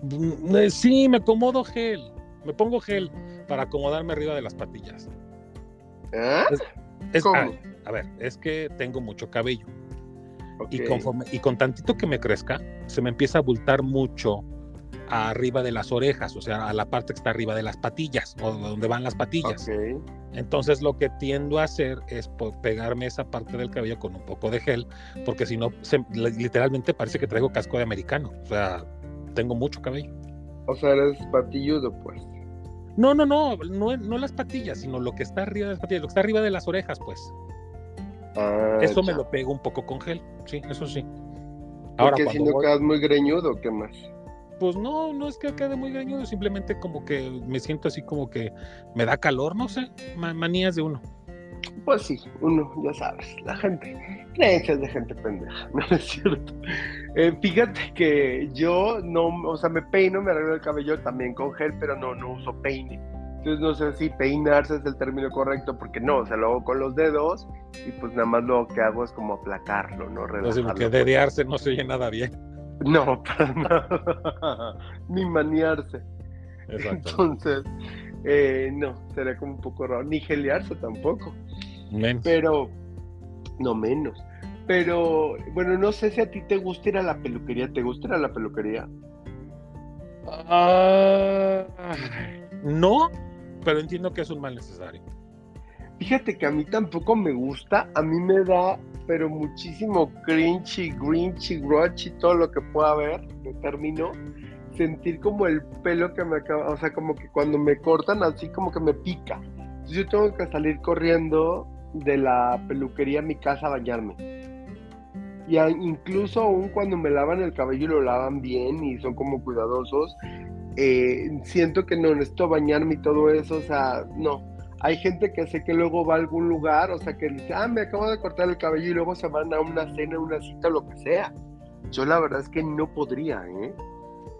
Mm, eh, Sí, me acomodo gel. Me pongo gel para acomodarme arriba de las patillas. ¿Ah? Es- ¿Cómo? ah, a ver, es que tengo mucho cabello. Y, Ok. conforme, y con tantito que me crezca, se me empieza a abultar mucho arriba de las orejas, o sea, a la parte que está arriba de las patillas, o donde van las patillas. Entonces lo que tiendo a hacer es pegarme esa parte del cabello con un poco de gel, porque si no, se- literalmente parece que traigo casco de americano. O sea, tengo mucho cabello. O sea, eres patilludo, pues. No, no, no, no, no las patillas, sino lo que está arriba de las patillas, lo que está arriba de las orejas, pues. Ah, Eso me lo pego un poco con gel, sí, eso sí. Ahora, cuando no voy- quedas muy greñudo, ¿qué más? Pues no, no es que quede muy greñudo, simplemente como que me siento así como que me da calor, no sé, ma- manías de uno. Pues sí, uno, ya sabes, la gente, creencias de gente pendeja, (laughs) ¿no es cierto? Eh, fíjate que yo no, o sea, me peino, me arreglo el cabello también con gel, pero no, no uso peine. Entonces no sé si peinarse es el término correcto, porque no, o sea, lo hago con los dedos y pues nada más lo que hago es como aplacarlo, ¿no? Entonces, Relajarlo. que dedearse no se oye nada bien. No, para nada. (laughs) Ni maniarse. Exacto. Entonces, eh, no, sería como un poco raro. Ni gelearse tampoco. Men. Pero, no menos. Pero, bueno, no sé si a ti te gusta ir a la peluquería. ¿Te gusta ir a la peluquería? Ah, no, pero entiendo que es un mal necesario. Fíjate que a mí tampoco me gusta. A mí me da, pero muchísimo cringy, grinchy, grudgy, todo lo que pueda haber, de término. Sentir como el pelo que me acaba, o sea, como que cuando me cortan así como que me pica. Entonces yo tengo que salir corriendo de la peluquería a mi casa a bañarme. Y a- incluso aún cuando me lavan el cabello y lo lavan bien y son como cuidadosos, eh, siento que no necesito bañarme y todo eso, o sea, no. Hay gente que sé que luego va a algún lugar, o sea, que dice, ah, me acabo de cortar el cabello y luego se van a una cena, una cita, lo que sea. Yo la verdad es que no podría, ¿eh?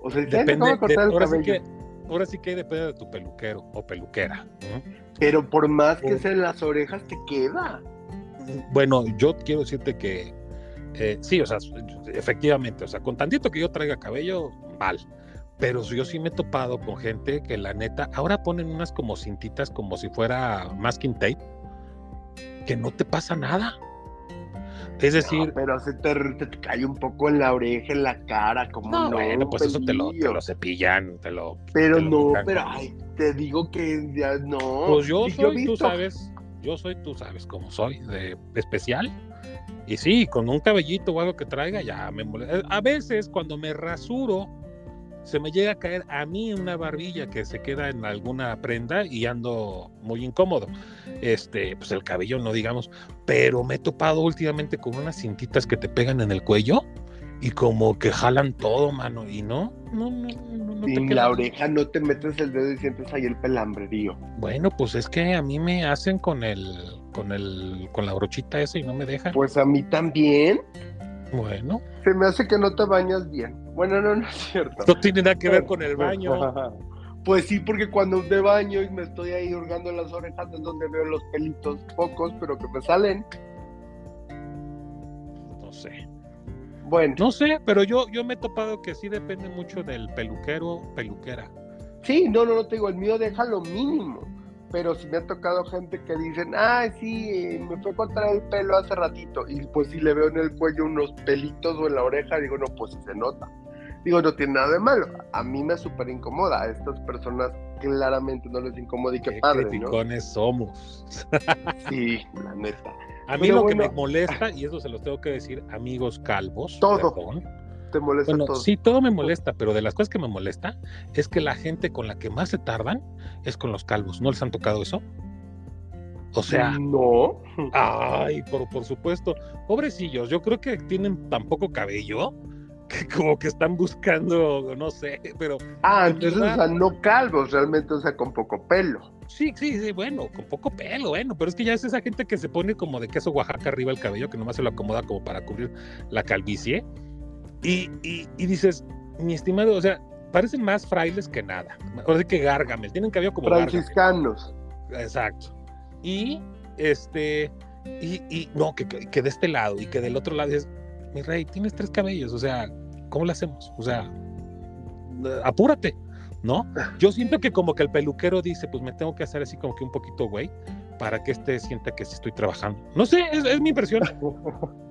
O sea, dice, "Ay, me acabo de cortar de- el sí cabello. que, ahora sí que depende de tu peluquero o peluquera. ¿no? Pero por más que sea en las orejas, te queda. Bueno, yo quiero decirte que eh, sí, o sea, efectivamente, o sea, con tantito que yo traiga cabello, mal. Pero yo sí me he topado con gente que la neta, ahora ponen unas como cintitas como si fuera masking tape, que no te pasa nada. Es decir, No, pero se te, te, te cae un poco en la oreja, en la cara, como no, no, bueno, pues eso te lo, te pelillo. lo cepillan, te lo... Pero te lo no, pero ay, te digo que ya no. Pues yo soy, he tú visto- sabes, yo soy, tú sabes cómo soy, de especial. Y sí, con un cabellito o algo que traiga, ya me molesta. A veces cuando me rasuro, se me llega a caer a mí una barbilla que se queda en alguna prenda y ando muy incómodo. Este, pues el cabello no digamos, pero me he topado últimamente con unas cintitas que te pegan en el cuello y como que jalan todo, mano, y no, no, no, no, no te queda la oreja no te metes el dedo y sientes ahí el pelambrerío. Bueno, pues es que a mí me hacen con el, con el, con la brochita esa y no me dejan. Pues a mí también. Bueno, Se me hace que no te bañas bien. Bueno, no, no es cierto. no tiene nada que ver con el baño. (laughs) Pues sí, porque cuando me baño y me estoy ahí hurgando las orejas es donde veo los pelitos pocos, pero que me salen. No sé. Bueno, No sé, pero yo, yo me he topado que sí depende mucho del peluquero, peluquera. sí, no, no, no te digo, el mío deja lo mínimo. Pero sí me ha tocado gente que dicen, ah, sí, eh, me fue a cortar el pelo hace ratito. Y pues si le veo en el cuello unos pelitos o en la oreja, digo, no, pues sí se nota. Digo, no tiene nada de malo. A mí me súper incomoda. A estas personas claramente no les incomoda y qué, Qué padre, ¿no? criticones somos. (laughs) Sí, la neta. A mí Pero lo que me molesta, y eso se los tengo que decir, amigos calvos, Todo. perdón, Te molesta Bueno, todo. sí, todo me molesta, pero de las cosas que me molesta es que la gente con la que más se tardan es con los calvos. ¿No les han tocado eso? O sea, No. ay, por, por supuesto, pobrecillos, yo creo que tienen tan poco cabello (laughs) como que están buscando, no sé, pero Ah, En entonces, o sea, no calvos, realmente, o sea, con poco pelo. sí, sí, sí, bueno, con poco pelo, bueno, pero es que ya es esa gente que se pone como de queso Oaxaca arriba el cabello, que nomás se lo acomoda como para cubrir la calvicie. Y, y, y dices, mi estimado, o sea, parecen más frailes que nada. Ahora sí que Gargamel, tienen cabello como. Franciscanos. Exacto. Y este, y, y no, que, que que de este lado y que del otro lado dices, mi rey, tienes tres cabellos, o sea, ¿cómo lo hacemos? O sea, apúrate, ¿no? (laughs) Yo siento que como que el peluquero dice, pues me tengo que hacer así como que un poquito güey, para que este sienta que sí estoy trabajando. No sé, es, mi impresión. (laughs)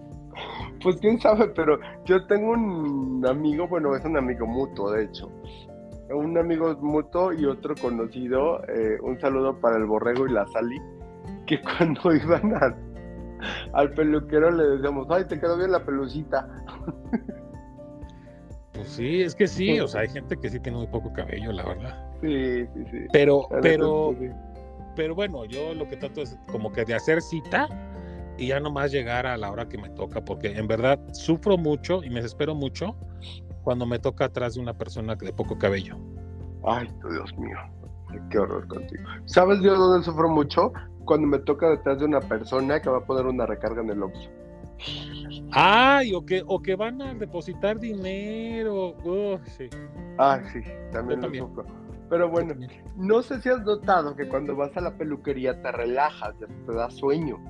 Pues quién sabe, pero yo tengo un amigo, bueno, es un amigo mutuo, de hecho. Un amigo mutuo y otro conocido, eh, un saludo para el borrego y la Sali, que (laughs) cuando iban al peluquero le decíamos, ay, te quedó bien la pelucita. Sí, es que sí, o sea, hay gente que sí tiene muy poco cabello, la verdad. Sí, sí, sí. Pero, pero, pero bueno, yo lo que trato es como que de hacer cita y ya nomás llegar a la hora que me toca, porque en verdad sufro mucho y me desespero mucho cuando me toca atrás de una persona de poco cabello. Ay, Dios mío, qué horror contigo. ¿Sabes yo dónde sufro mucho? Cuando me toca detrás de una persona que va a poner una recarga en el Oxxo. Ay, o que, o que van a depositar dinero. sí. Ay, sí, también lo sufro. Pero bueno, no sé si has notado que cuando vas a la peluquería te relajas, te da sueño.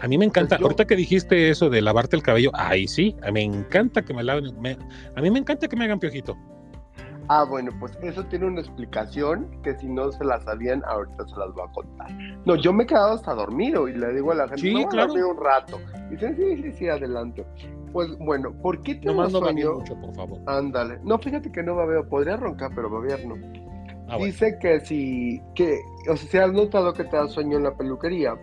A mí me encanta, pues ahorita que dijiste eso de lavarte el cabello, ay sí, me encanta que me laven, a mí me encanta que me hagan piojito. Ah, bueno, pues eso tiene una explicación que si no se la sabían, ahorita se las voy a contar. No, yo me he quedado hasta dormido y le digo a la gente, sí, claro. un rato. Dicen, sí, sí, sí, adelante. Pues bueno, ¿por qué tengo no sueño? mucho, por favor. Ándale. No, fíjate que no babeo, podría roncar, pero babear no. Ah, Dice que si, que, o sea, si has notado que te da sueño en la peluquería,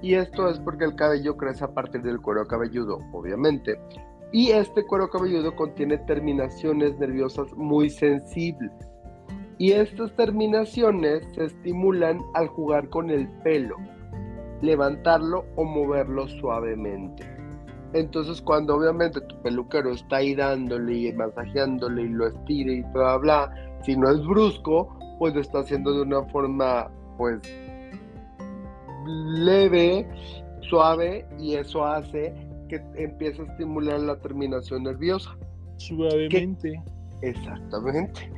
y esto es porque el cabello crece a partir del cuero cabelludo, obviamente, y este cuero cabelludo contiene terminaciones nerviosas muy sensibles. Y estas terminaciones se estimulan al jugar con el pelo, levantarlo o moverlo suavemente. Entonces cuando obviamente tu peluquero está ahí dándole y masajeándole y lo estira y bla bla, si no es brusco, pues lo está haciendo de una forma pues leve, suave y eso hace que empieza a estimular la terminación nerviosa. Suavemente. Exactamente.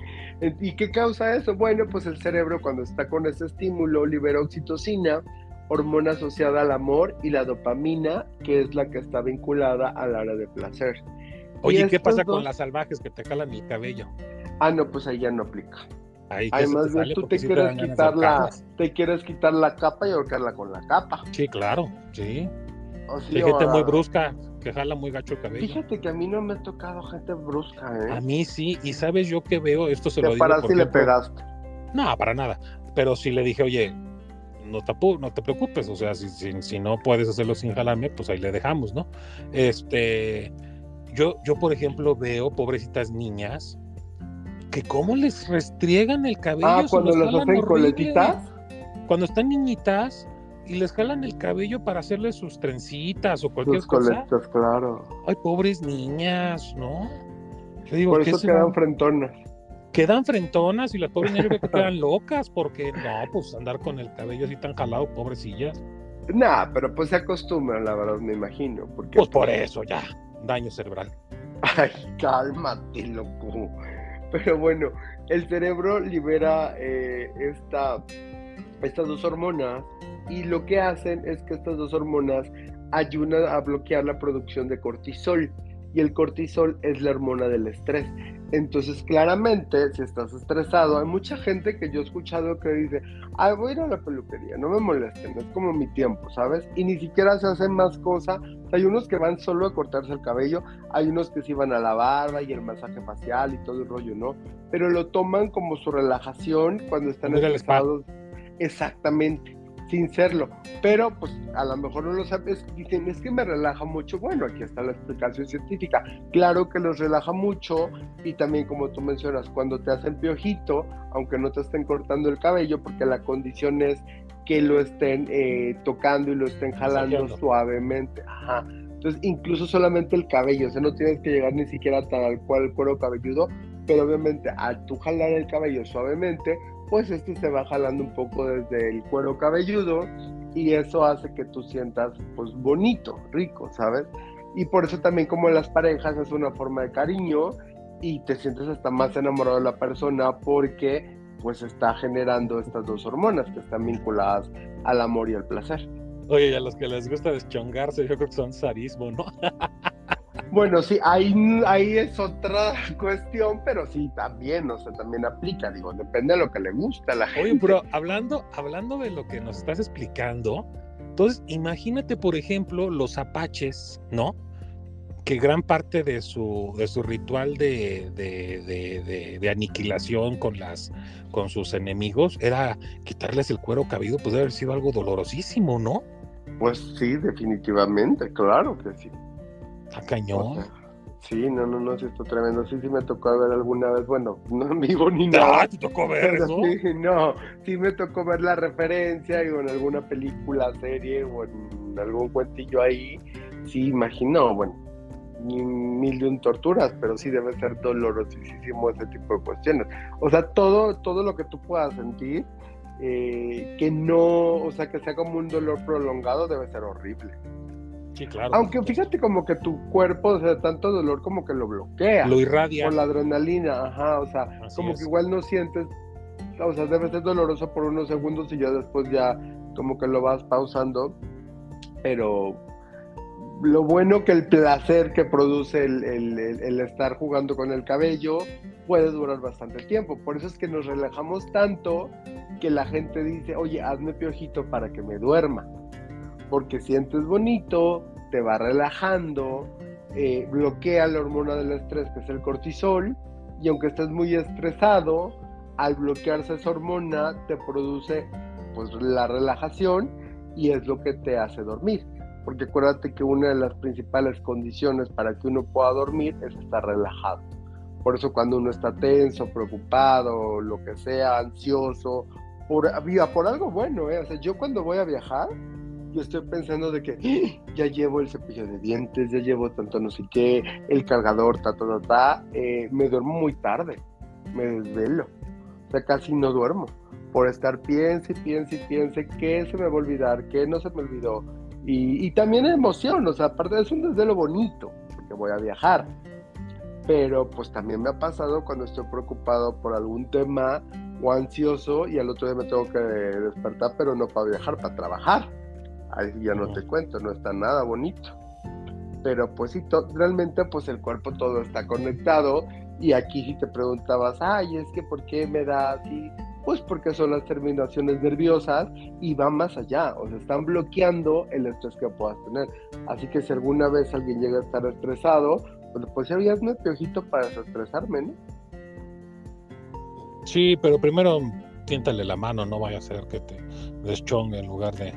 ¿Y qué causa eso? Bueno, pues el cerebro cuando está con ese estímulo libera oxitocina, hormona asociada al amor, y la dopamina, que es la que está vinculada al área de placer. Oye, ¿qué pasa con las salvajes que te calan el cabello? Ah, no, pues ahí ya no aplica. Además de tú te quieres quitar la, te quieres quitar la capa y ahorcarla con la capa. Sí, claro, sí. Gente muy brusca, que jala muy gacho el cabello. Fíjate que a mí no me ha tocado gente brusca, ¿eh? A mí sí, y sabes yo que veo, esto se lo digo. Para si le pegaste. No, para nada. Pero si le dije, oye, no te, no te preocupes, o sea, si, si, si, no puedes hacerlo sin jalarme, pues ahí le dejamos, ¿no? Este, yo, yo por ejemplo, veo pobrecitas niñas que cómo les restriegan el cabello. Ah, cuando los hacen coletitas. Cuando están niñitas y les jalan el cabello para hacerles sus trencitas o cualquier sus cosa. coletas, claro. Ay, pobres niñas, ¿no? Por eso quedan frentonas. Quedan frentonas y las pobres niñas que (laughs) quedan locas porque no, pues andar con el cabello así tan jalado, pobrecillas. Nah, pero pues se acostumbran, la verdad, me imagino. Porque pues por eso ya, daño cerebral. Ay, cálmate, loco. Pero bueno, el cerebro libera eh, esta, estas dos hormonas y lo que hacen es que estas dos hormonas ayudan a bloquear la producción de cortisol y el cortisol es la hormona del estrés. Entonces, claramente, si estás estresado, hay mucha gente que yo he escuchado que dice, ay, voy a ir a la peluquería, no me molesten, es como mi tiempo, ¿sabes? Y ni siquiera se hacen más cosas. Hay unos que van solo a cortarse el cabello, hay unos que sí van a la barba y el masaje facial y todo el rollo, ¿no? Pero lo toman como su relajación cuando están estresados. Exactamente sin serlo. Pero pues a lo mejor no lo sabes, dicen, es que me relaja mucho. Bueno, aquí está la explicación científica. Claro que los relaja mucho y también como tú mencionas, cuando te hacen piojito, aunque no te estén cortando el cabello, porque la condición es que lo estén eh, tocando y lo estén jalando suavemente. Ajá. Entonces, incluso solamente el cabello, o sea, no tienes que llegar ni siquiera tal cual el cuero cabelludo, pero obviamente al tú jalar el cabello suavemente, pues este se va jalando un poco desde el cuero cabelludo y eso hace que tú sientas pues bonito, rico, ¿sabes? Y por eso también como las parejas es una forma de cariño y te sientes hasta más enamorado de la persona porque pues está generando estas dos hormonas que están vinculadas al amor y al placer. Oye, a los que les gusta deschongarse, yo creo que son sarismo, ¿no? (laughs) Bueno, sí, ahí, ahí es otra (laughs) cuestión, pero sí, también, o sea, también aplica, digo, depende de lo que le gusta a la gente. Oye, pero hablando, hablando de lo que nos estás explicando, entonces imagínate, por ejemplo, los apaches, ¿no? que gran parte de su, de su ritual de, de, de, aniquilación con, las, con sus enemigos era quitarles el cuero cabido, pues debe haber sido algo dolorosísimo, ¿no? Pues sí, definitivamente, claro que sí. Está cañón. sí, no, no, no, sí, está tremendo. Sí, sí me tocó ver alguna vez, bueno, (laughs) no en vivo ni nada. Ah, te tocó ver eso. Sí, no, sí me tocó ver la referencia y en alguna película, serie o en algún cuentillo ahí. Sí, imagino, bueno, mil de un torturas, pero sí debe ser dolorosísimo ese tipo de cuestiones. O sea, todo, todo lo que tú puedas sentir, eh, que no, o sea, que sea como un dolor prolongado, debe ser horrible. Sí, claro. Aunque fíjate como que tu cuerpo, o sea, tanto dolor como que lo bloquea. Lo irradia. Por la adrenalina, ajá, o sea, como que igual no sientes, o sea, debe ser doloroso por unos segundos y ya después ya como que lo vas pausando, pero lo bueno que el placer que produce el, estar jugando con el cabello puede durar bastante tiempo. Por eso es que nos relajamos tanto que la gente dice, oye, hazme piojito para que me duerma. Porque sientes bonito, te va relajando, eh, bloquea la hormona del estrés, que es el cortisol, y aunque estés muy estresado, al bloquearse esa hormona te produce pues la relajación y es lo que te hace dormir porque acuérdate que una de las principales condiciones para que uno pueda dormir es estar relajado. Por eso cuando uno está tenso, preocupado, lo que sea, ansioso, por, por algo bueno, ¿eh? yo cuando voy a viajar, yo estoy pensando de que ¡Ah! ya llevo el cepillo de dientes, ya llevo tanto no sé qué, el cargador, ta, ta, ta, ta, eh, me duermo muy tarde, me desvelo, o sea, casi no duermo, por estar piense y piense y piense, ¿qué se me va a olvidar? ¿Qué no se me olvidó? Y, también emoción, o sea, aparte es un desvelo bonito, porque voy a viajar. Pero pues también me ha pasado cuando estoy preocupado por algún tema o ansioso y al otro día me tengo que despertar, pero no para viajar, para trabajar. Ahí ya no te cuento, no está nada bonito. Pero pues sí, realmente pues el cuerpo todo está conectado y aquí si te preguntabas, ay, es que ¿por qué me da así? Pues porque son las terminaciones nerviosas y van más allá, o sea, están bloqueando el estrés que puedas tener. Así que si alguna vez alguien llega a estar estresado, pues pues ya un piojito para desestresarme, ¿no? Sí, pero primero tiéntale la mano, no vaya a ser que te deschongue en lugar de...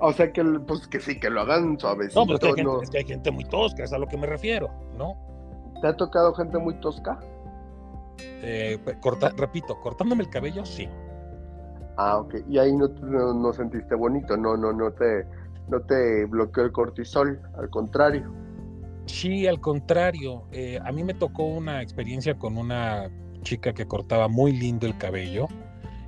o sea, que, pues, que sí, que lo hagan suavecito. No, pero es que, hay gente, muy tosca, es a lo que me refiero, ¿no? ¿Te ha tocado gente muy tosca? Eh, corta, repito, cortándome el cabello, sí. Ah, ok. Y ahí no, no, sentiste bonito, no, no, no te, no te bloqueó el cortisol, al contrario. Sí, al contrario. Eh, a mí me tocó una experiencia con una chica que cortaba muy lindo el cabello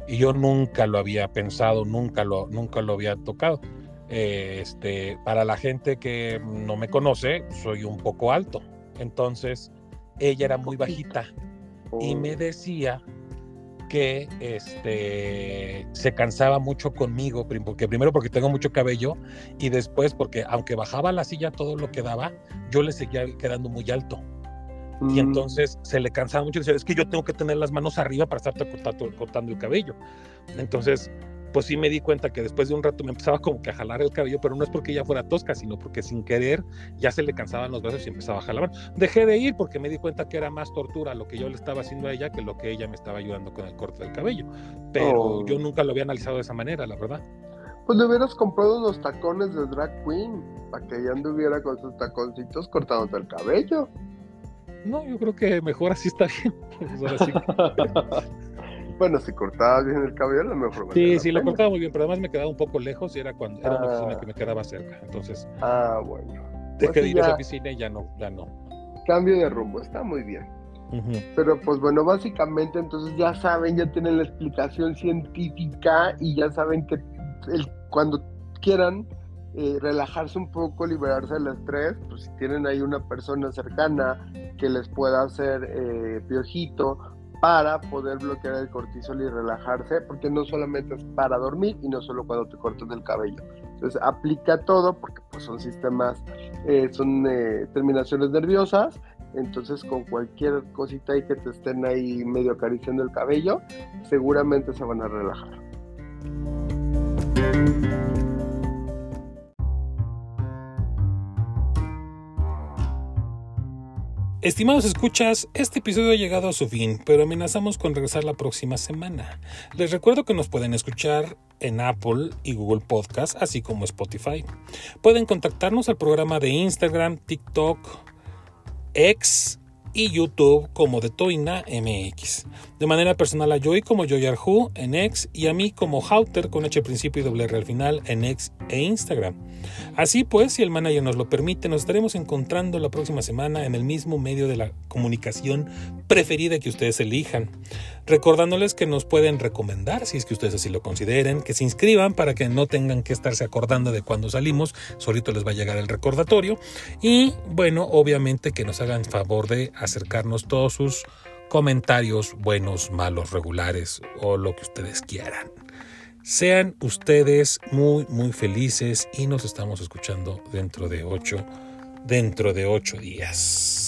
y yo nunca lo había pensado, nunca lo, nunca lo había tocado. Eh, este, para la gente que no me conoce, soy un poco alto. Entonces, ella era muy bajita y me oh. decía que este se cansaba mucho conmigo, porque primero porque tengo mucho cabello y después porque aunque bajaba la silla todo lo que daba, yo le seguía quedando muy alto. Y mm. entonces se le cansaba mucho y decía, es que yo tengo que tener las manos arriba para estarte cortando, cortando el cabello. Entonces pues sí me di cuenta que después de un rato me empezaba como que a jalar el cabello, pero no es porque ella fuera tosca, sino porque sin querer ya se le cansaban los brazos y empezaba a jalar. Dejé de ir porque me di cuenta que era más tortura lo que yo le estaba haciendo a ella que lo que ella me estaba ayudando con el corte del cabello. Pero oh. yo nunca lo había analizado de esa manera, la verdad. Pues le hubieras comprado unos tacones de drag queen para que ella anduviera con sus taconcitos cortándote el cabello. No, yo creo que mejor así está bien. (laughs) Pues (laughs) Bueno, si cortaba bien el cabello, lo mejor. Sí, sí, lo cortaba muy bien, pero además me quedaba un poco lejos y era cuando era una oficina ah. que me quedaba cerca. Entonces, ah, bueno. Dejé pues de ir a esa oficina y ya no, ya no. Cambio de rumbo, está muy bien. Pero pues bueno, básicamente entonces ya saben, ya tienen la explicación científica y ya saben que el, cuando quieran eh, relajarse un poco, liberarse del estrés, pues si tienen ahí una persona cercana que les pueda hacer eh, piojito para poder bloquear el cortisol y relajarse, porque no solamente es para dormir y no solo cuando te cortas el cabello, Entonces aplica todo porque pues, son sistemas, eh, son eh, terminaciones nerviosas, entonces con cualquier cosita ahí que te estén ahí medio acariciando el cabello, seguramente se van a relajar. Estimados escuchas, este episodio ha llegado a su fin, pero amenazamos con regresar la próxima semana. Les recuerdo que nos pueden escuchar en Apple y Google Podcast, así como Spotify. Pueden contactarnos al programa de Instagram, TikTok, X y YouTube como de Toina MX. De manera personal a Joy como Joyarhu en X y a mí como Hauter con H principio y doble al final en X e Instagram. Así pues, si el manager nos lo permite, nos estaremos encontrando la próxima semana en el mismo medio de la comunicación preferida que ustedes elijan. Recordándoles que nos pueden recomendar, si es que ustedes así lo consideren, que se inscriban para que no tengan que estarse acordando de cuando salimos, solito les va a llegar el recordatorio. Y bueno, obviamente que nos hagan favor de acercarnos todos sus comentarios buenos, malos, regulares o lo que ustedes quieran. Sean ustedes muy, muy felices y nos estamos escuchando dentro de ocho, dentro de ocho días.